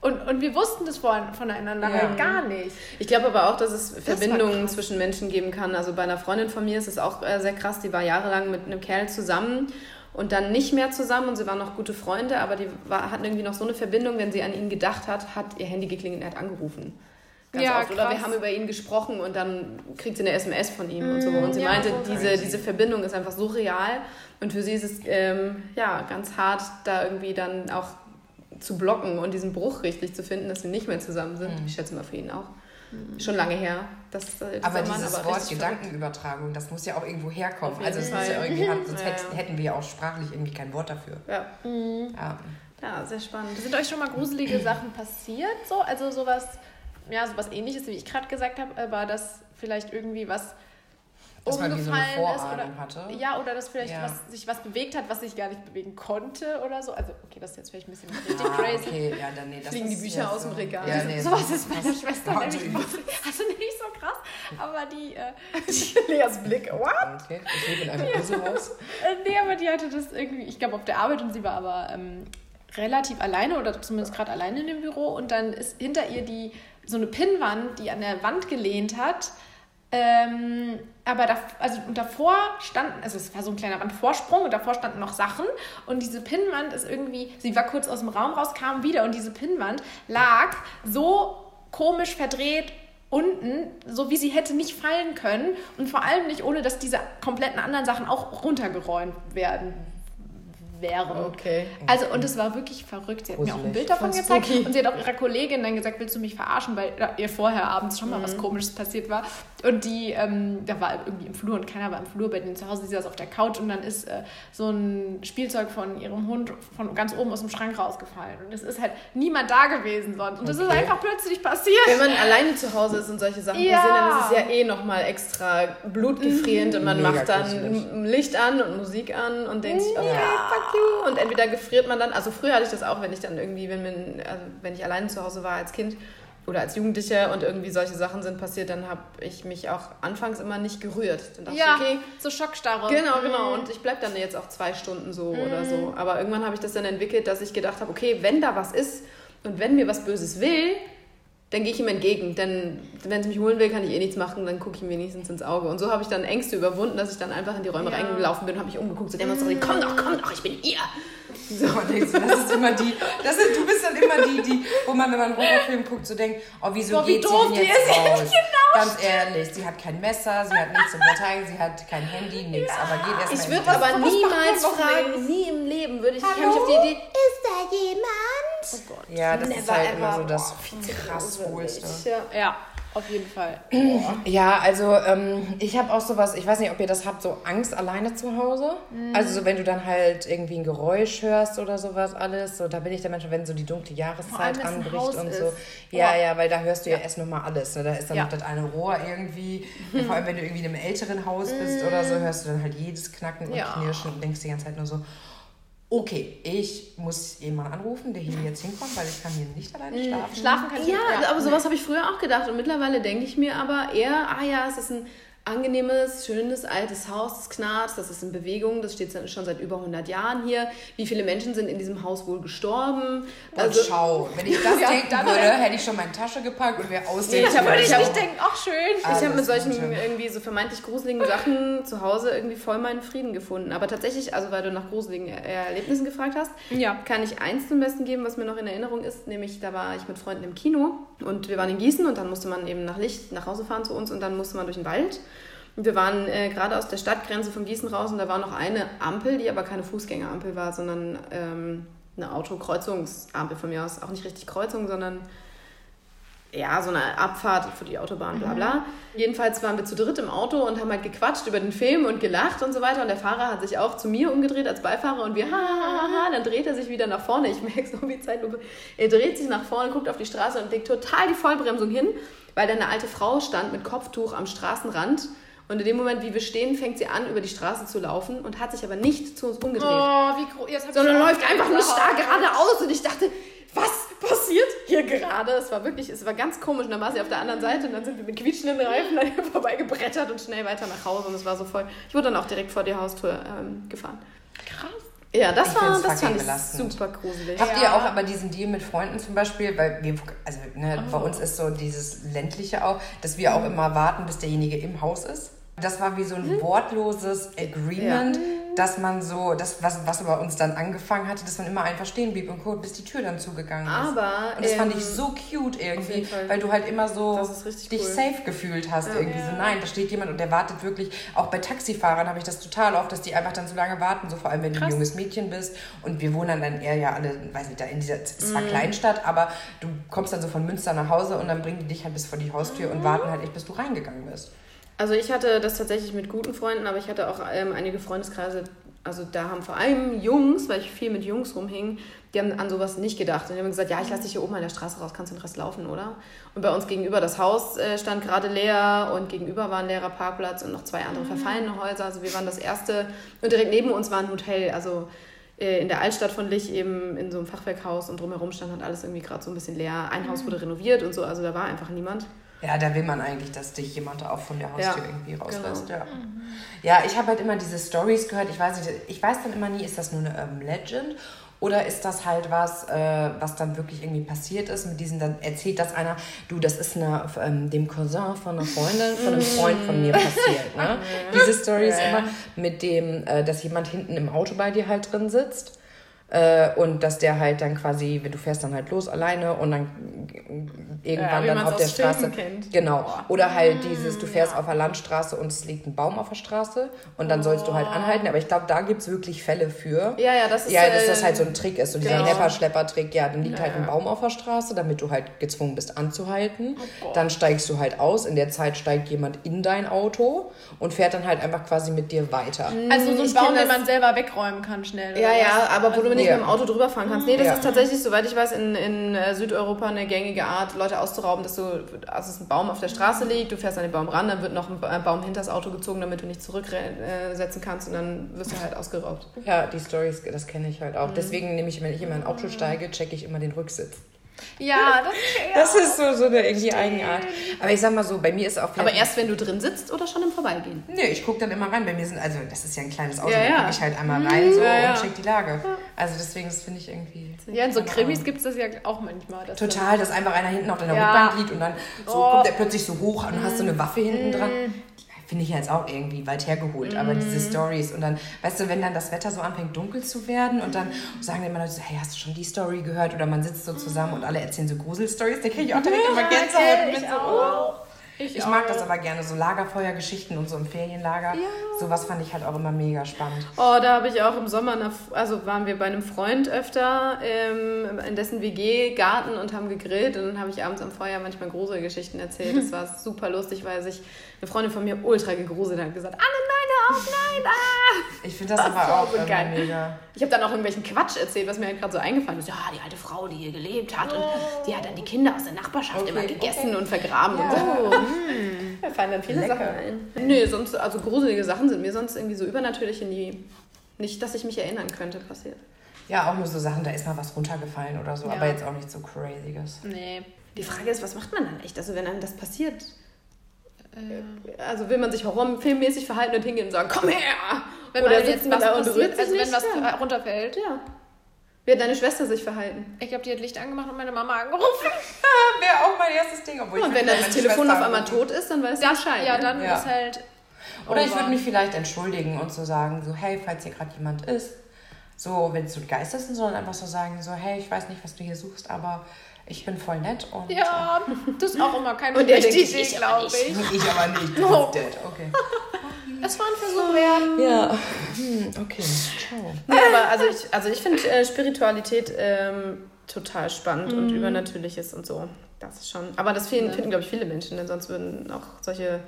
Und, und wir wussten das von, voneinander ja. halt gar nicht. Ich glaube aber auch, dass es das Verbindungen zwischen Menschen geben kann. Also bei einer Freundin von mir ist es auch äh, sehr krass, die war jahrelang mit einem Kerl zusammen und dann nicht mehr zusammen und sie waren noch gute Freunde, aber die war, hatten irgendwie noch so eine Verbindung, wenn sie an ihn gedacht hat, hat ihr Handy geklingelt und er hat angerufen. Ganz ja, oft. Oder wir haben über ihn gesprochen und dann kriegt sie eine SMS von ihm mm, und so. Und sie ja, meinte, diese, diese Verbindung ist einfach so real. Und für sie ist es ähm, ja, ganz hart, da irgendwie dann auch zu blocken und diesen Bruch richtig zu finden, dass sie nicht mehr zusammen sind. Mm. Ich schätze mal für ihn auch. Mm. Schon lange her. Das, das aber dieses aber Wort Gedankenübertragung, das muss ja auch irgendwo herkommen. Also es muss ja irgendwie, sonst ja, hätten wir ja auch sprachlich irgendwie kein Wort dafür. Ja. Ja. ja, sehr spannend. Sind euch schon mal gruselige Sachen passiert? So? Also sowas ja, so was ähnliches, wie ich gerade gesagt habe, äh, war das vielleicht irgendwie was dass umgefallen so ist oder hatte. ja oder dass vielleicht ja. was, sich was bewegt hat, was sich gar nicht bewegen konnte oder so. Also okay, das ist jetzt vielleicht ein bisschen richtig ah, crazy. Okay, ja, dann nee, das fliegen die Bücher ja aus so. dem Regal. Ja, nee, so was ist meiner Schwester nämlich. Also nicht so krass, aber die, äh, die Leas Blick, what? Okay, ich lebe in einem Gruselhaus. Äh, nee, aber die hatte das irgendwie, ich glaube auf der Arbeit und sie war aber ähm, relativ alleine oder zumindest gerade alleine in dem Büro und dann ist hinter ihr die so eine Pinnwand, die an der Wand gelehnt hat. Ähm, aber da, also davor standen, also es war so ein kleiner Wandvorsprung und davor standen noch Sachen und diese Pinnwand ist irgendwie, sie war kurz aus dem Raum raus, kam wieder und diese Pinnwand lag so komisch verdreht unten, so wie sie hätte nicht fallen können und vor allem nicht ohne, dass diese kompletten anderen Sachen auch runtergeräumt werden wären. Okay. Also, und es war wirklich verrückt. Sie hat Gruselig. mir auch ein Bild davon gezeigt. Spooky. Und sie hat auch ihrer Kollegin dann gesagt, willst du mich verarschen, weil ihr vorher abends schon mal mhm. was Komisches passiert war. Und die, ähm, da war irgendwie im Flur und keiner war im Flur bei denen zu Hause. Sie saß auf der Couch und dann ist äh, so ein Spielzeug von ihrem Hund von ganz oben aus dem Schrank rausgefallen. Und es ist halt niemand da gewesen sonst. Und das ist einfach plötzlich passiert. Wenn man alleine zu Hause ist und solche Sachen ja. passieren, dann ist es ja eh nochmal extra blutgefrierend mhm. und man Mega macht dann Licht an und Musik an und denkt sich, okay, ja. fuck you. Und entweder gefriert man dann, also früher hatte ich das auch, wenn ich dann irgendwie, wenn, man, also wenn ich alleine zu Hause war als Kind, oder als Jugendliche und irgendwie solche Sachen sind passiert, dann habe ich mich auch anfangs immer nicht gerührt. Dann dachte ja, ich, okay, so Schockstarre. Genau, genau. Mhm. Und ich bleibe dann jetzt auch zwei Stunden so mhm. oder so. Aber irgendwann habe ich das dann entwickelt, dass ich gedacht habe, okay, wenn da was ist und wenn mir was Böses will, dann gehe ich ihm entgegen. Denn wenn es mich holen will, kann ich eh nichts machen, dann gucke ich ihm wenigstens ins Auge. Und so habe ich dann Ängste überwunden, dass ich dann einfach in die Räume ja. reingelaufen bin und habe mich umgeguckt. So demonstriert, komm doch, komm doch, ich bin hier. So, denkst du, das ist immer die, das ist, du bist dann immer die, die, wo man, wenn man einen Horrorfilm guckt, so denkt, oh, wieso Boah, wie geht sie denn jetzt raus? Genau Ganz ehrlich, sie hat kein Messer, sie hat nichts zum Verteidigen, sie hat kein Handy, nichts, ja. aber geht erstmal Ich würde aber niemals fragen, nie im Leben würde ich, Hallo? ich mich auf die Idee, ist da jemand? Oh Gott. Ja, das Never ist halt ever. immer so das oh, krass Wohlste. Ja. Auf jeden Fall. Ja, also ähm, ich habe auch sowas, ich weiß nicht, ob ihr das habt, so Angst alleine zu Hause. Mhm. Also so, wenn du dann halt irgendwie ein Geräusch hörst oder sowas alles, so da bin ich der Mensch, wenn so die dunkle Jahreszeit anbricht und so. Ja, oh. ja, weil da hörst du ja, ja erst nochmal alles. Ne? Da ist dann ja. noch das eine Rohr irgendwie. Mhm. Vor allem, wenn du irgendwie in einem älteren Haus bist mhm. oder so, hörst du dann halt jedes Knacken und ja. Knirschen und denkst die ganze Zeit nur so, okay, ich muss jemanden anrufen, der hier jetzt hinkommt, weil ich kann hier nicht alleine mhm. schlafen. Schlafen kann ich ja, nicht. Ja, aber sowas habe ich früher auch gedacht und mittlerweile denke ich mir aber eher, ah ja, es ist ein angenehmes, schönes, altes Haus, das knarrt, das ist in Bewegung, das steht schon seit über 100 Jahren hier. Wie viele Menschen sind in diesem Haus wohl gestorben? Also, schau, wenn ich das ja, denken würde, hätte ich schon meine Tasche gepackt und wäre aus dem Ja, würde ich nicht denken, ach schön. Ich habe mit solchen irgendwie so vermeintlich gruseligen Sachen zu Hause irgendwie voll meinen Frieden gefunden. Aber tatsächlich, also weil du nach gruseligen Erlebnissen gefragt hast, ja. kann ich eins zum Besten geben, was mir noch in Erinnerung ist, nämlich da war ich mit Freunden im Kino und wir waren in Gießen und dann musste man eben nach Licht nach Hause fahren zu uns und dann musste man durch den Wald. Wir waren äh, gerade aus der Stadtgrenze von Gießen raus und da war noch eine Ampel, die aber keine Fußgängerampel war, sondern ähm, eine Autokreuzungsampel von mir aus. Auch nicht richtig Kreuzung, sondern ja, so eine Abfahrt für die Autobahn, bla bla. Mhm. Jedenfalls waren wir zu dritt im Auto und haben halt gequatscht über den Film und gelacht und so weiter. Und der Fahrer hat sich auch zu mir umgedreht als Beifahrer und wir, ha, ha, ha, ha. Dann dreht er sich wieder nach vorne. Ich merke so wie Zeitlupe. Er dreht sich nach vorne, guckt auf die Straße und legt total die Vollbremsung hin, weil da eine alte Frau stand mit Kopftuch am Straßenrand und in dem Moment, wie wir stehen, fängt sie an, über die Straße zu laufen und hat sich aber nicht zu uns umgedreht. Oh, wie groß. Sondern läuft einfach nur starr geradeaus. Und ich dachte, was passiert hier gerade? Es war wirklich, es war ganz komisch. Und dann war sie auf der anderen Seite und dann sind wir mit quietschenden Reifen an ihr vorbeigebrettert und schnell weiter nach Hause. Und es war so voll. Ich wurde dann auch direkt vor die Haustür ähm, gefahren. Krass. Ja, das, war, das fand ich belastend. super gruselig. Habt ja. ihr auch aber diesen Deal mit Freunden zum Beispiel? Weil wir, also ne, oh. bei uns ist so dieses ländliche auch, dass wir auch immer warten, bis derjenige im Haus ist. Das war wie so ein mhm. wortloses Agreement, ja. dass man so, das, was, was bei uns dann angefangen hatte, dass man immer einfach stehen blieb und guckt, bis die Tür dann zugegangen ist. Aber. Und das ähm, fand ich ähm, so cute irgendwie, weil du halt immer so dich cool. safe gefühlt hast. Ja. Irgendwie so, nein, da steht jemand und der wartet wirklich. Auch bei Taxifahrern habe ich das total oft, dass die einfach dann so lange warten, so vor allem wenn Krass. du ein junges Mädchen bist. Und wir wohnen dann eher ja alle, weiß nicht, da in dieser, zwar mm. Kleinstadt, aber du kommst dann so von Münster nach Hause und dann bringen die dich halt bis vor die Haustür mm. und warten halt echt, bis du reingegangen bist. Also ich hatte das tatsächlich mit guten Freunden, aber ich hatte auch ähm, einige Freundeskreise, also da haben vor allem Jungs, weil ich viel mit Jungs rumhing, die haben an sowas nicht gedacht. Und die haben gesagt, ja, ich lasse dich hier oben an der Straße raus, kannst du den Rest laufen, oder? Und bei uns gegenüber das Haus äh, stand gerade leer und gegenüber war ein leerer Parkplatz und noch zwei andere mhm. verfallene Häuser. Also wir waren das erste und direkt neben uns war ein Hotel, also äh, in der Altstadt von Lich eben in so einem Fachwerkhaus und drumherum stand halt alles irgendwie gerade so ein bisschen leer. Ein Haus mhm. wurde renoviert und so, also da war einfach niemand. Ja, da will man eigentlich, dass dich jemand auch von der Haustür ja, irgendwie rauslässt. Genau. Ja. Mhm. ja, ich habe halt immer diese Stories gehört. Ich weiß nicht, ich weiß dann immer nie, ist das nur eine Urban Legend oder ist das halt was, äh, was dann wirklich irgendwie passiert ist? Mit diesen, dann erzählt das einer, du, das ist eine, ähm, dem Cousin von einer Freundin, von einem Freund von mir passiert. Ne? Diese Story ist immer mit dem, äh, dass jemand hinten im Auto bei dir halt drin sitzt äh, und dass der halt dann quasi, du fährst dann halt los alleine und dann irgendwann ja, dann auf der Straße. Kennt. Genau. Boah. Oder halt dieses, du fährst ja. auf der Landstraße und es liegt ein Baum auf der Straße und dann oh. sollst du halt anhalten. Aber ich glaube, da gibt es wirklich Fälle für. Ja, ja, das ist. Ja, dass das halt so ein Trick ist, so dieser genau. Nepper-Schlepper-Trick. Ja, dann liegt ja, halt ein Baum auf der Straße, damit du halt gezwungen bist anzuhalten. Oh, dann steigst du halt aus. In der Zeit steigt jemand in dein Auto und fährt dann halt einfach quasi mit dir weiter. Also so ein Baum, den man selber wegräumen kann schnell. Ja, ja, aber wo du nicht ja. mit dem Auto drüber fahren kannst. Nee, das ja. ist tatsächlich, soweit ich weiß, in, in äh, Südeuropa eine gängige Art, Leute auszurauben, dass du, also es ein Baum auf der Straße liegt, du fährst an den Baum ran, dann wird noch ein Baum hinter das Auto gezogen, damit du nicht zurücksetzen kannst und dann wirst du halt ausgeraubt. Ja, die Stories, das kenne ich halt auch. Mhm. Deswegen nehme ich, wenn ich in mein Auto steige, checke ich immer den Rücksitz. Ja, das, ja. das ist so, so eine irgendwie Eigenart. Aber ich sag mal so, bei mir ist auch. Aber erst wenn du drin sitzt oder schon im Vorbeigehen? Nee, ich gucke dann immer rein. Bei mir sind, also das ist ja ein kleines Auto, ja, ja. da gucke ich halt einmal rein so ja, und check die Lage. Also deswegen, das finde ich irgendwie. Ja, in so Krimis gibt es das ja auch manchmal. Dass Total, dass einfach einer hinten auf deiner Rückbank liegt und dann so oh. kommt der plötzlich so hoch und hast so eine Waffe hinten dran. Finde ich jetzt auch irgendwie weit hergeholt. Mm. Aber diese mhm. Stories und dann, weißt du, wenn dann das Wetter so anfängt dunkel zu werden und dann sagen immer Leute so, hey, hast du schon die Story gehört? Oder man sitzt so zusammen und alle erzählen so Gruselstories, da kriege ich auch direkt immer Gänsehaut bin so, oh. Ich, ich mag das aber gerne, so Lagerfeuergeschichten und so im Ferienlager. Ja. Sowas fand ich halt auch immer mega spannend. Oh, da habe ich auch im Sommer, eine, also waren wir bei einem Freund öfter ähm, in dessen WG Garten und haben gegrillt und dann habe ich abends am Feuer manchmal große Geschichten erzählt. Das war super lustig, weil sich eine Freundin von mir ultra gegruselt hat und gesagt, Anne, nein, auf, nein, ah! Ich finde das, das aber auch so geil. mega. Ich habe dann auch irgendwelchen Quatsch erzählt, was mir halt gerade so eingefallen ist. Ja, die alte Frau, die hier gelebt hat und die hat dann die Kinder aus der Nachbarschaft okay, immer gegessen okay. und vergraben ja. und so. Hm. Da fallen dann viele Lecker. Sachen ein. Nee, sonst, also gruselige Sachen sind mir sonst irgendwie so übernatürlich in die, nicht, dass ich mich erinnern könnte, passiert. Ja, auch nur so Sachen, da ist mal was runtergefallen oder so, ja. aber jetzt auch nicht so crazyes. Nee. Die Frage ist, was macht man dann echt? Also wenn einem das passiert, äh. also will man sich horrorfilmmäßig verhalten und hingehen und sagen, komm her! Wenn Oder da und berührt Also wenn was ja. runterfällt. Ja. Wie hat deine Schwester sich verhalten? Ich glaube, die hat Licht angemacht und meine Mama angerufen. Wäre auch mein erstes Ding. Obwohl und wenn das Telefon Schwester auf einmal tot ist, dann weißt du Bescheid. Ja, ne? dann ja. ist halt... Oder ich würde mich vielleicht entschuldigen und so sagen, so, hey, falls hier gerade jemand ist, so, wenn es so Geist ist, sondern einfach so sagen, so, hey, ich weiß nicht, was du hier suchst, aber ich bin voll nett und. Ja, das ist auch immer kein und schlechte Idee, glaube ich. Ich aber nicht, du bist dead, okay. Es war ein Versuch wert. Ja, hm, okay, ciao. Nee, aber also ich, also ich finde äh, Spiritualität ähm, total spannend mhm. und Übernatürliches und so. Das ist schon. Aber das finden, finden glaube ich, viele Menschen, denn sonst würden auch solche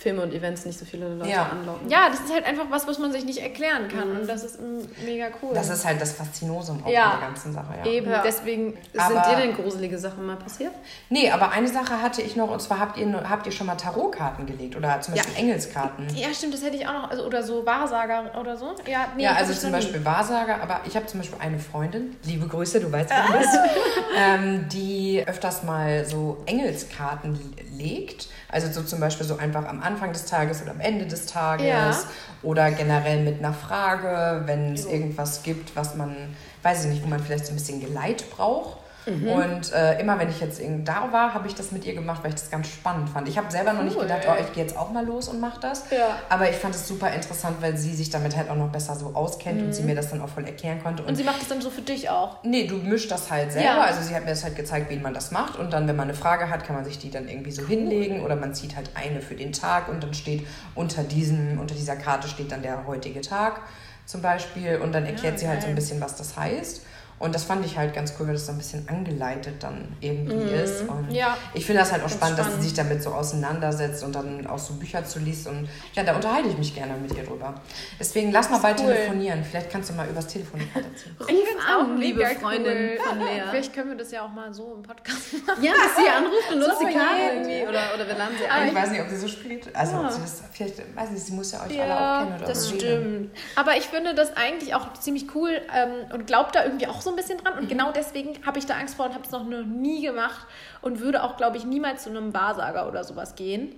Filme und Events nicht so viele Leute ja. anlocken. Ja, das ist halt einfach was, was man sich nicht erklären kann. Mhm. Und das ist mega cool. Das ist halt das Faszinosum auch ja. der ganzen Sache. Ja. Eben, ja. deswegen aber, sind dir denn gruselige Sachen mal passiert? Nee, aber eine Sache hatte ich noch, und zwar habt ihr, habt ihr schon mal Tarotkarten gelegt oder zum Beispiel Engelskarten? Ja, stimmt, das hätte ich auch noch. Also, oder so Wahrsager oder so. Ja, nee, ja also zum Beispiel nie. Wahrsager, aber ich habe zum Beispiel eine Freundin, liebe Grüße, du weißt, wer du bist, ähm, die öfters mal so Engelskarten legt also so zum Beispiel so einfach am Anfang des Tages oder am Ende des Tages ja. oder generell mit einer Frage, wenn es irgendwas gibt, was man, weiß ich nicht, wo man vielleicht so ein bisschen Geleit braucht. Mhm. Und äh, immer wenn ich jetzt da war, habe ich das mit ihr gemacht, weil ich das ganz spannend fand. Ich habe selber noch nicht gedacht, oh, ich gehe jetzt auch mal los und mache das. Ja. Aber ich fand es super interessant, weil sie sich damit halt auch noch besser so auskennt mhm. und sie mir das dann auch voll erklären konnte. Und, und sie macht das dann so für dich auch? Nee, du mischst das halt selber. Ja. Also sie hat mir das halt gezeigt, wie man das macht. Und dann, wenn man eine Frage hat, kann man sich die dann irgendwie so cool. hinlegen oder man zieht halt eine für den Tag und dann steht unter, diesem, unter dieser Karte steht dann der heutige Tag zum Beispiel und dann erklärt ja, sie halt so ein bisschen, was das heißt. Und das fand ich halt ganz cool, weil das so ein bisschen angeleitet dann irgendwie mhm. ist. Und ja. ich finde das halt auch spannend, spannend, dass sie sich damit so auseinandersetzt und dann auch so Bücher zu liest. Und ja, da unterhalte ich mich gerne mit ihr drüber. Deswegen lass mal bald cool. telefonieren. Vielleicht kannst du mal übers Telefon. Ruf an, liebe Freundin cool. von Lea. Vielleicht können wir das ja auch mal so im Podcast machen. Ja, dass sie anruft und uns die Karte irgendwie. Oder, oder wir laden sie ein. Ich weiß nicht, ob sie so spielt. Also, ja. sie das, vielleicht, weiß nicht, sie muss ja euch ja, alle auch kennen. Oder das stimmt. Aber ich finde das eigentlich auch ziemlich cool ähm, und glaubt da irgendwie auch so ein bisschen dran. Und mhm. genau deswegen habe ich da Angst vor und habe es noch nie gemacht und würde auch, glaube ich, niemals zu einem Wahrsager oder sowas gehen.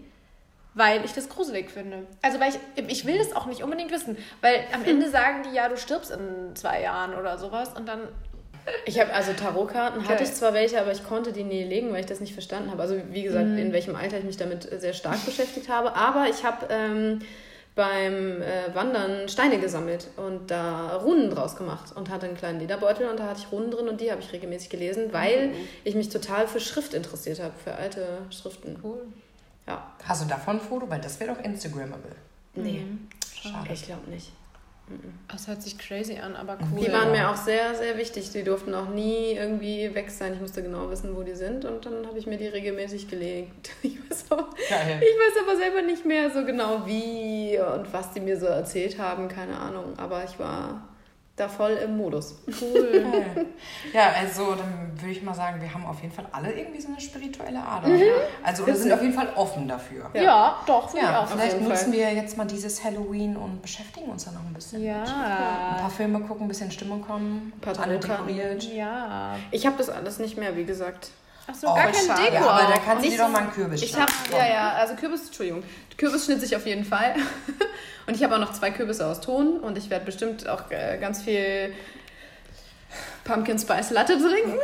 Weil ich das gruselig finde. Also, weil ich, ich will das auch nicht unbedingt wissen. Weil am Ende sagen die ja, du stirbst in zwei Jahren oder sowas. Und dann ich habe also Tarotkarten okay. hatte ich zwar welche, aber ich konnte die nie legen, weil ich das nicht verstanden habe. Also wie gesagt, mhm. in welchem Alter ich mich damit sehr stark beschäftigt habe. Aber ich habe ähm, beim äh, Wandern Steine gesammelt und da Runen draus gemacht und hatte einen kleinen Lederbeutel und da hatte ich Runen drin und die habe ich regelmäßig gelesen, weil mhm. ich mich total für Schrift interessiert habe, für alte Schriften. Cool. Ja. Hast du davon ein Foto? Weil das wäre doch Instagrammable. Nee. Mhm. Schade. Ich glaube nicht. Das hört sich crazy an, aber cool. Die waren mir auch sehr, sehr wichtig. Die durften auch nie irgendwie weg sein. Ich musste genau wissen, wo die sind. Und dann habe ich mir die regelmäßig gelegt. Ich weiß, aber, ich weiß aber selber nicht mehr so genau wie und was die mir so erzählt haben. Keine Ahnung. Aber ich war da voll im Modus. Cool. ja, also dann würde ich mal sagen, wir haben auf jeden Fall alle irgendwie so eine spirituelle Ader. Mhm. Also wir sind auf jeden Fall offen dafür. Ja, ja doch. Ja, vielleicht nutzen Fall. wir jetzt mal dieses Halloween und beschäftigen uns dann noch ein bisschen. Ja. Mit. Ein paar Filme gucken, ein bisschen Stimmung kommen, ein paar alle dekoriert. Ja. Ich habe das alles nicht mehr, wie gesagt. Ach so, oh, gar kein Deko. Aber da kannst du dir doch mal einen Kürbis Ich habe, ja, ja, also Kürbis, Entschuldigung. Kürbis schnitze ich auf jeden Fall. Und ich habe auch noch zwei Kürbisse aus Ton und ich werde bestimmt auch äh, ganz viel Pumpkin Spice Latte trinken.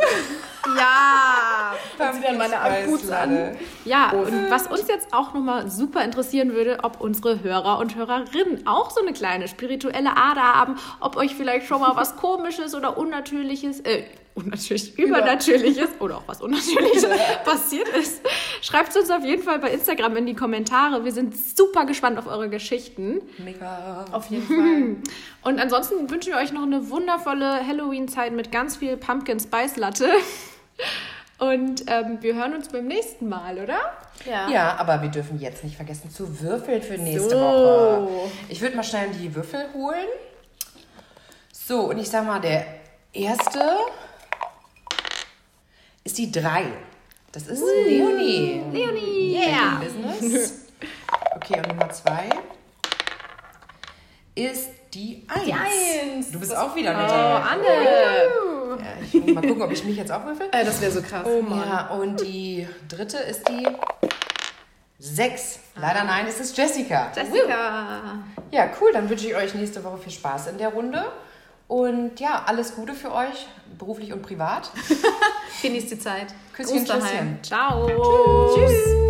Ja, und sie dann meine Akkus an. Ja, und was uns jetzt auch nochmal super interessieren würde, ob unsere Hörer und Hörerinnen auch so eine kleine spirituelle Ader haben, ob euch vielleicht schon mal was Komisches oder Unnatürliches, äh, unnatürlich, übernatürliches oder auch was unnatürliches passiert ist, schreibt es uns auf jeden Fall bei Instagram in die Kommentare. Wir sind super gespannt auf eure Geschichten. Mega. Auf jeden Fall. Und ansonsten wünschen wir euch noch eine wundervolle Halloween-Zeit mit ganz viel Pumpkin Spice Latte. Und ähm, wir hören uns beim nächsten Mal, oder? Ja. ja, aber wir dürfen jetzt nicht vergessen zu würfeln für nächste So. Woche. Ich würde mal schnell die Würfel holen. So, und ich sag mal, der erste ist die 3. Das ist Leonie. Leonie! Back Yeah! in Business. Okay, und Nummer 2 ist die 1. Die Eins. Du bist auch wieder Oh, mit der. Anne! Ja, ich muss mal gucken, ob ich mich jetzt auch würfel. Äh, das wäre so krass. Oh Mann. Ja, und die dritte ist die 6. Leider nein, es ist Jessica. Jessica! Ja, cool. Dann wünsche ich euch nächste Woche viel Spaß in der Runde. Und ja, alles Gute für euch, beruflich und privat. Genießt die Zeit. Küsschen. Küsschen. Ciao! Tschüss!